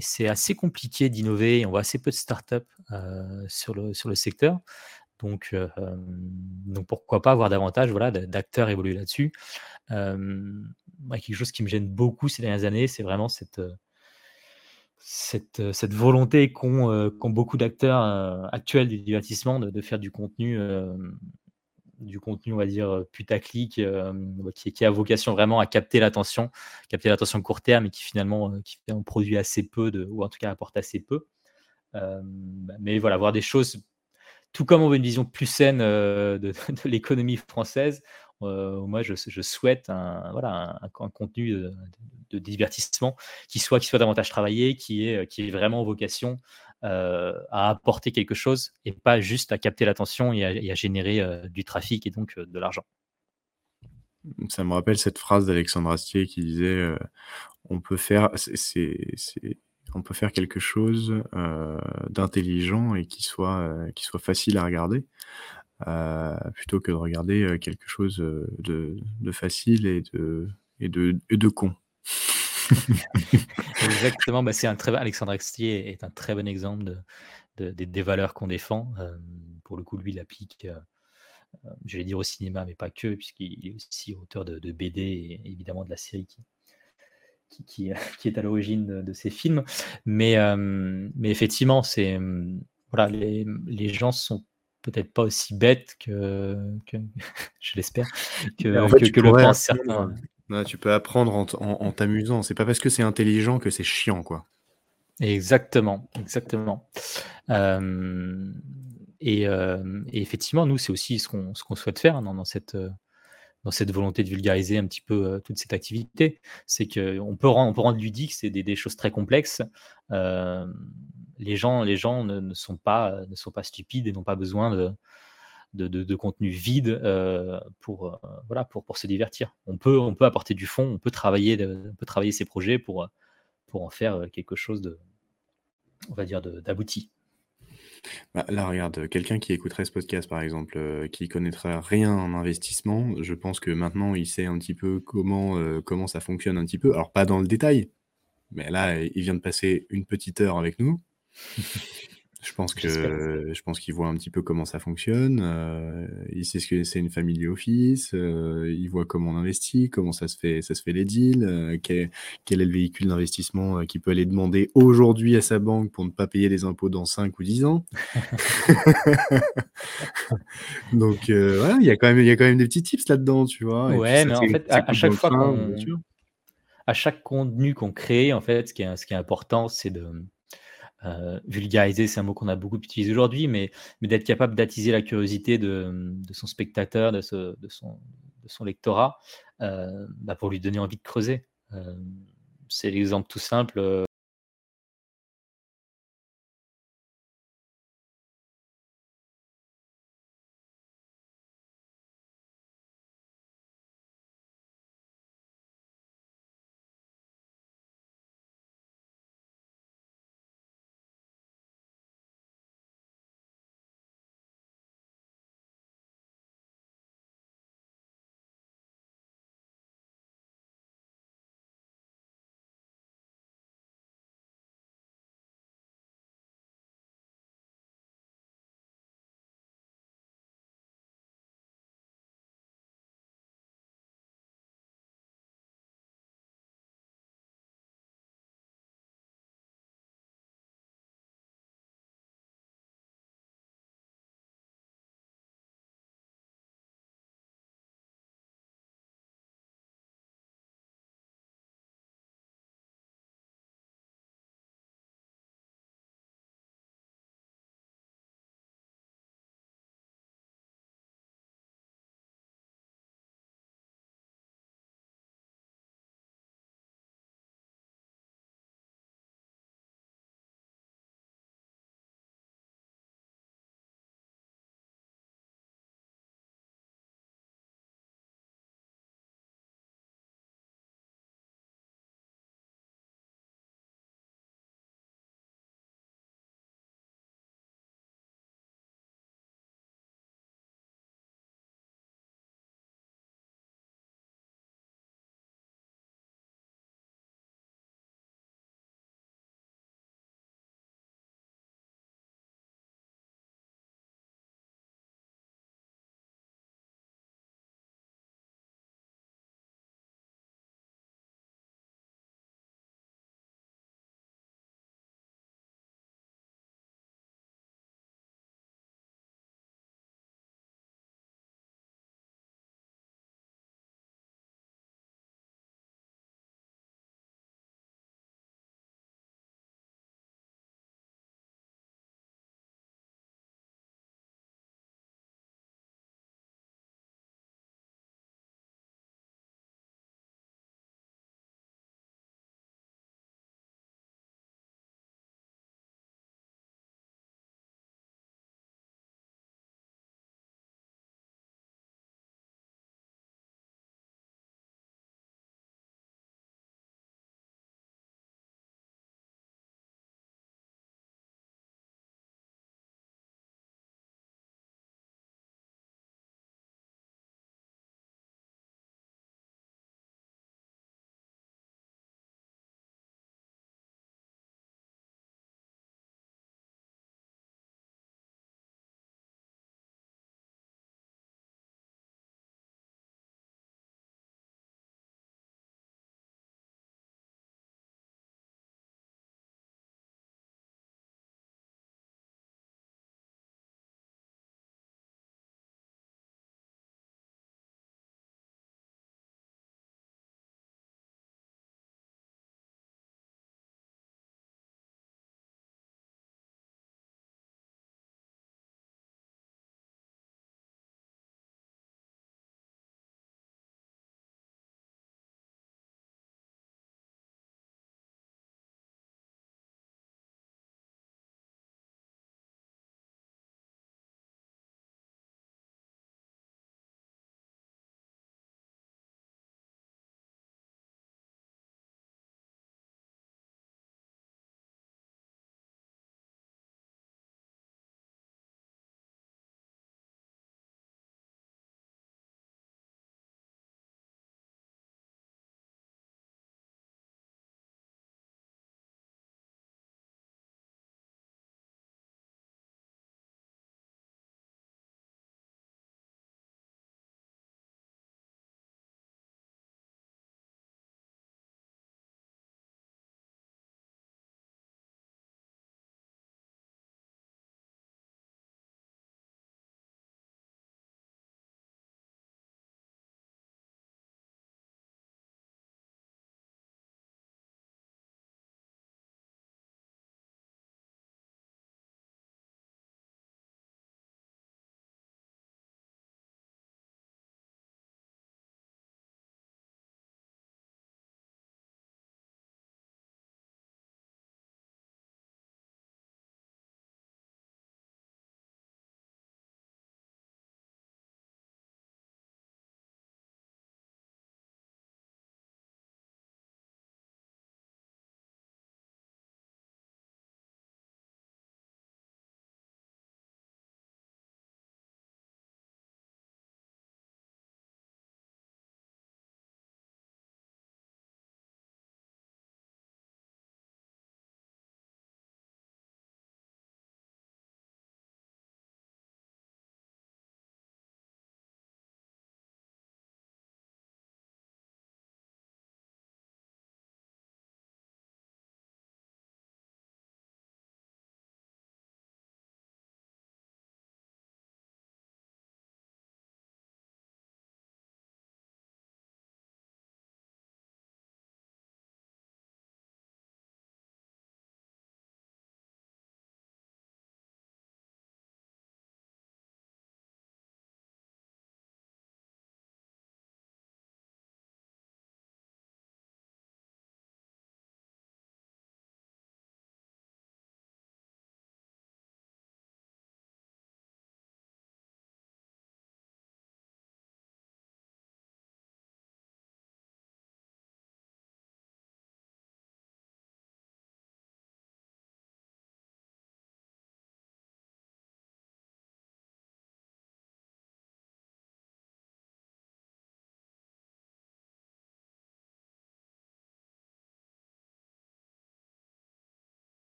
c'est assez compliqué d'innover. On voit assez peu de startups euh, sur, le, sur le secteur. Donc, euh, donc pourquoi pas avoir davantage voilà, d'acteurs évoluer là-dessus. quelque chose qui me gêne beaucoup ces dernières années, c'est vraiment cette, cette, volonté qu'ont beaucoup d'acteurs actuels du divertissement de, faire du contenu, du contenu, on va dire, putaclic, qui, qui, a vocation vraiment à capter l'attention, capter l'attention court terme et qui finalement qui produit assez peu, de, ou en tout cas apporte assez peu. mais voilà, voir des choses, tout comme on veut une vision plus saine *laughs* de, l'économie française, moi je, souhaite un, voilà, un, contenu de, divertissement qui soit, qui soit davantage travaillé, qui est, qui est vraiment vocation à apporter quelque chose et pas juste à capter l'attention et, à générer du trafic et donc de l'argent.
Ça me rappelle cette phrase d'Alexandre Astier qui disait on peut faire on peut faire quelque chose d'intelligent et qui soit qui soit facile à regarder plutôt que de regarder quelque chose de, de facile et de et de, et de con. *laughs*
Exactement, bah c'est un très Alexandre Astier est un très bon exemple de, des valeurs qu'on défend. pour le coup, lui, il applique, euh, je vais dire au cinéma, mais pas que, puisqu'il est aussi auteur de, BD et évidemment de la série qui, qui, qui, *laughs* est à l'origine de, ces films. Mais, mais effectivement, c'est voilà, les, les, gens sont peut-être pas aussi bêtes que, que *laughs* je l'espère, que, que, le pensent certains
tu peux apprendre en, t'amusant. C'est pas parce que c'est intelligent que c'est chiant, quoi.
Exactement, exactement. Euh, et, effectivement, nous, c'est aussi ce qu'on qu'on souhaite faire dans cette, dans cette volonté de vulgariser un petit peu toute cette activité. C'est qu'on peut rendre, peut rendre ludique, c'est des, choses très complexes. les gens, les gens ne, sont pas, ne sont pas stupides et n'ont pas besoin de, de, contenu vide pour, voilà, pour, pour se divertir. On peut, on peut apporter du fond, on peut travailler, on peut travailler ces projets pour, pour en faire quelque chose de, on va dire, d'abouti.
Bah, là, regarde, quelqu'un qui écouterait ce podcast, par exemple, euh, qui connaîtrait rien en investissement, je pense que maintenant, il sait un petit peu comment, euh, comment ça fonctionne un petit peu. Alors, pas dans le détail, mais là, il vient de passer une petite heure avec nous. *laughs* Je pense que je pense qu'il voit un petit peu comment ça fonctionne. Euh, il sait ce que c'est une family office. Euh, il voit comment on investit, comment ça se fait, ça se fait les deals. Euh, quel, quel, est le véhicule d'investissement qu'il peut aller demander aujourd'hui à sa banque pour ne pas payer les impôts dans 5 ou 10 ans. *laughs* Donc voilà, il y a quand même il y a quand même des petits tips là-dedans, tu vois.
ouais, mais en fait, à, chaque fois à chaque contenu qu'on crée, en fait, ce qui est, ce qui est important, c'est de euh, vulgariser, c'est un mot qu'on a beaucoup utilisé aujourd'hui, mais, d'être capable d'attiser la curiosité de, son spectateur, de, de, son, de son, lectorat, euh, bah, pour lui donner envie de creuser. Euh, c'est l'exemple tout simple.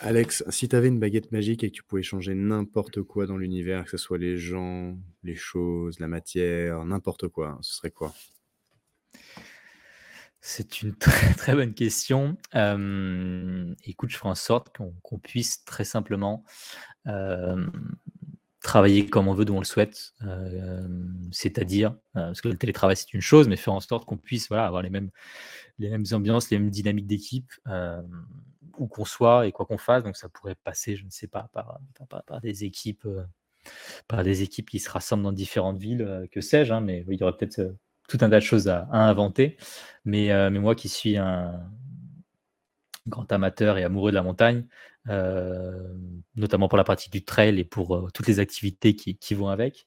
Alex, si tu avais une baguette magique et que tu pouvais changer n'importe quoi dans l'univers, que ce soit les gens, les choses, la matière, n'importe quoi, ce serait quoi?
C'est une *laughs* très, bonne question. écoute, je ferai en sorte qu'on puisse très simplement travailler comme on veut, dont on le souhaite. C'est-à-dire, parce que le télétravail, c'est une chose, mais faire en sorte qu'on puisse voilà, avoir les mêmes, les mêmes ambiances, les mêmes dynamiques d'équipe où qu'on soit et quoi qu'on fasse. Donc ça pourrait passer, je ne sais pas, par, des équipes, euh, par des équipes qui se rassemblent dans différentes villes, euh, que sais-je. Hein, mais il y aurait peut-être euh, tout un tas de choses à, inventer. Mais, moi qui suis un grand amateur et amoureux de la montagne, notamment pour la pratique du trail et pour toutes les activités qui, vont avec.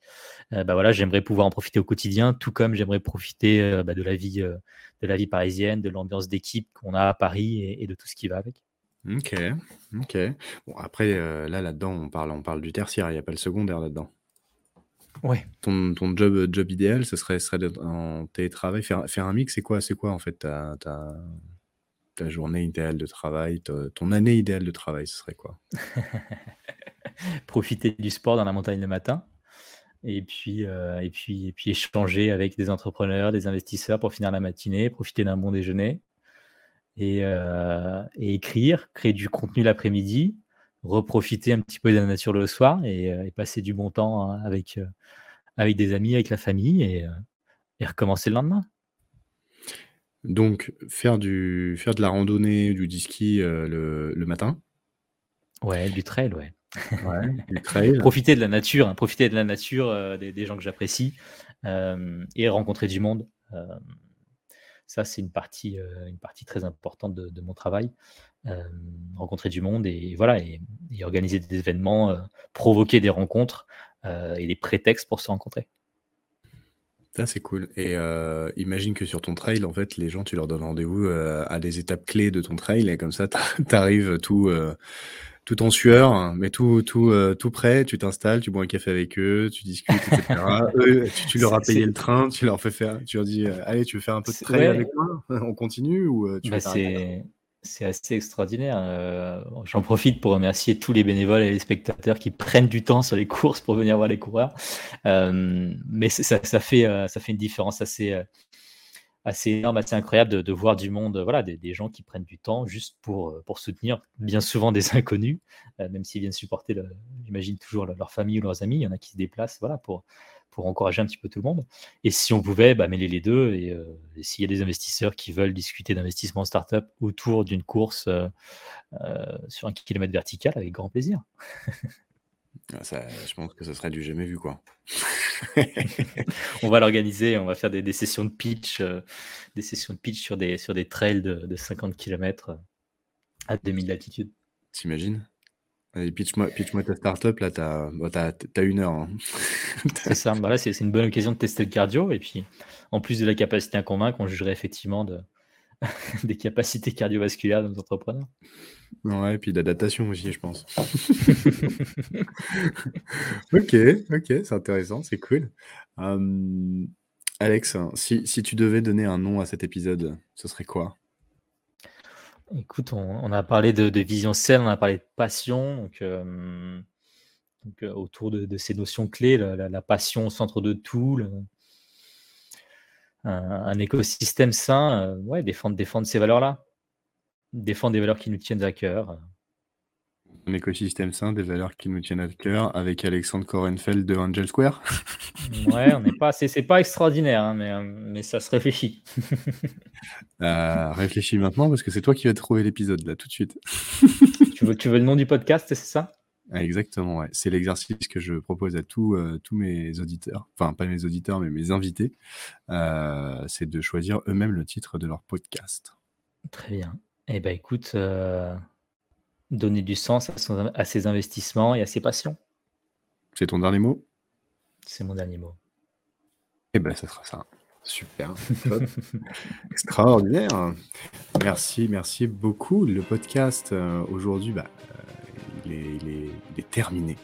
bah voilà, j'aimerais pouvoir en profiter au quotidien, tout comme j'aimerais profiter bah, de la vie parisienne, de l'ambiance d'équipe qu'on a à Paris et, de tout ce qui va avec.
OK, OK. Bon après, euh, là, là-dedans, on parle on parle du tertiaire, il y a pas le secondaire là-dedans.
Ouais.
Ton ton job, euh, job idéal, ce serait serait d'être en télétravail, faire faire un mix, c'est quoi c'est quoi en fait ta ta ta journée idéale de travail, ton année idéale de travail, ce serait quoi? *laughs*
Profiter du sport dans la montagne le matin et puis, euh, et puis et puis échanger avec des entrepreneurs, des investisseurs pour finir la matinée, profiter d'un bon déjeuner euh, et, écrire, créer du contenu l'après-midi, reprofiter un petit peu de la nature le soir et, euh, passer du bon temps hein, avec, euh, avec des amis, avec la famille et, recommencer le lendemain.
Donc, faire, du, faire de la randonnée, du ski le, le, matin
Ouais, du trail, ouais.
du *laughs* trail.
profiter de la nature, hein, profiter de la nature, des, gens que j'apprécie et rencontrer du monde. Ça, c'est une partie, euh, une partie très importante de, mon travail. Euh, rencontrer du monde et voilà, et, organiser des événements, euh, provoquer des rencontres et des prétextes pour se rencontrer.
Ça, c'est cool. Et imagine que sur ton trail, en fait, les gens, tu leur donnes rendez-vous à des étapes clés de ton trail, et comme ça, tu *laughs* arrives tout, tout en sueur, mais tout, tout, euh, tout prêt, tu t'installes, tu bois un café avec eux, tu discutes, etc. *laughs* eux, tu, leur as payé le train, tu leur fais faire, tu leur dis, euh, allez, tu veux faire un peu de trail avec moi? *laughs* On continue ou euh, tu
bah, c'est, c'est assez extraordinaire. j'en profite pour remercier tous les bénévoles et les spectateurs qui prennent du temps sur les courses pour venir voir les coureurs. mais ça, ça, fait, ça fait une différence assez assez énorme, assez incroyable de, voir du monde, voilà, des, gens qui prennent du temps juste pour, euh, pour soutenir bien souvent des *laughs* inconnus, euh, même s'ils viennent supporter, j'imagine, toujours leur famille ou leurs amis. Il y en a qui se déplacent voilà, pour, pour encourager un petit peu tout le monde. Et si on pouvait bah, mêler les deux, et, euh, s'il y a des investisseurs qui veulent discuter d'investissement en startup autour d'une course sur un kilomètre vertical, avec grand plaisir.
Ah, ça, je pense que ce serait du jamais vu, quoi. *laughs* *laughs*
on va l'organiser, on va faire des, sessions de pitch, euh, des sessions de pitch sur des, sur des trails de, 50 km euh, à 2000 d'altitude.
T'imagines? Pitch-moi pitch ta startup, là, t'as as, une heure. Hein. *laughs*
c'est ça, bah c'est une bonne occasion de tester le cardio, et puis en plus de la capacité à convaincre, on jugerait effectivement de, *laughs* des capacités cardiovasculaires de nos entrepreneurs.
Ouais, et puis d'adaptation aussi, je pense. *laughs* ok, ok, c'est intéressant, c'est cool. Alex, si, tu devais donner un nom à cet épisode, ce serait quoi?
Écoute, on, a parlé de, vision saine, on a parlé de passion, donc, euh, autour de, ces notions clés, la, passion au centre de tout, un, écosystème sain, euh, ouais, défendre, défendre ces valeurs-là défendre des valeurs qui nous tiennent à cœur.
Un écosystème sain, des valeurs qui nous tiennent à cœur, avec Alexandre Korenfeld de Angel Square. *laughs*
ouais, on n'est pas, c'est, pas extraordinaire, hein, mais, euh, mais ça se réfléchit.
euh, *laughs* réfléchis maintenant parce que c'est toi qui vas trouver l'épisode là tout de suite.
tu, veux, tu veux le nom du podcast, c'est ça?
Exactement, ouais. c'est l'exercice que je propose à tous, euh, tous mes auditeurs, enfin pas mes auditeurs, mais mes invités, euh, c'est de choisir eux-mêmes le titre de leur podcast.
Très bien. Eh bien, écoute, euh, donner du sens à, ses investissements et à ses passions.
C'est ton dernier mot?
C'est mon dernier mot.
Eh bien, ça sera ça. Super. *laughs* Extraordinaire. Merci, merci beaucoup. Le podcast, euh, aujourd'hui, bah, il, est, terminé.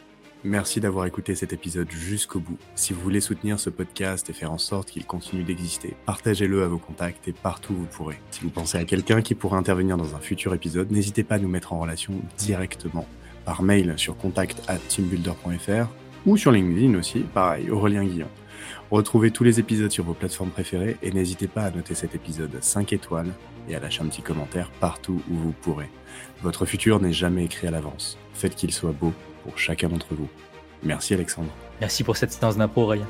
Merci d'avoir écouté cet épisode jusqu'au bout. Si vous voulez soutenir ce podcast et faire en sorte qu'il continue d'exister, partagez-le à vos contacts et partout où vous pourrez. Si vous pensez à quelqu'un qui pourrait intervenir dans un futur épisode, n'hésitez pas à nous mettre en relation directement par mail sur contact at teambuilder.fr ou sur LinkedIn aussi, pareil, Aurélien Guillon. Retrouvez tous les épisodes sur vos plateformes préférées et n'hésitez pas à noter cet épisode 5 étoiles et à lâcher un petit commentaire partout où vous pourrez. Votre futur n'est jamais écrit à l'avance. Faites qu'il soit beau pour chacun d'entre vous. Merci Alexandre.
Merci pour cette séance d'impro, Aurélien.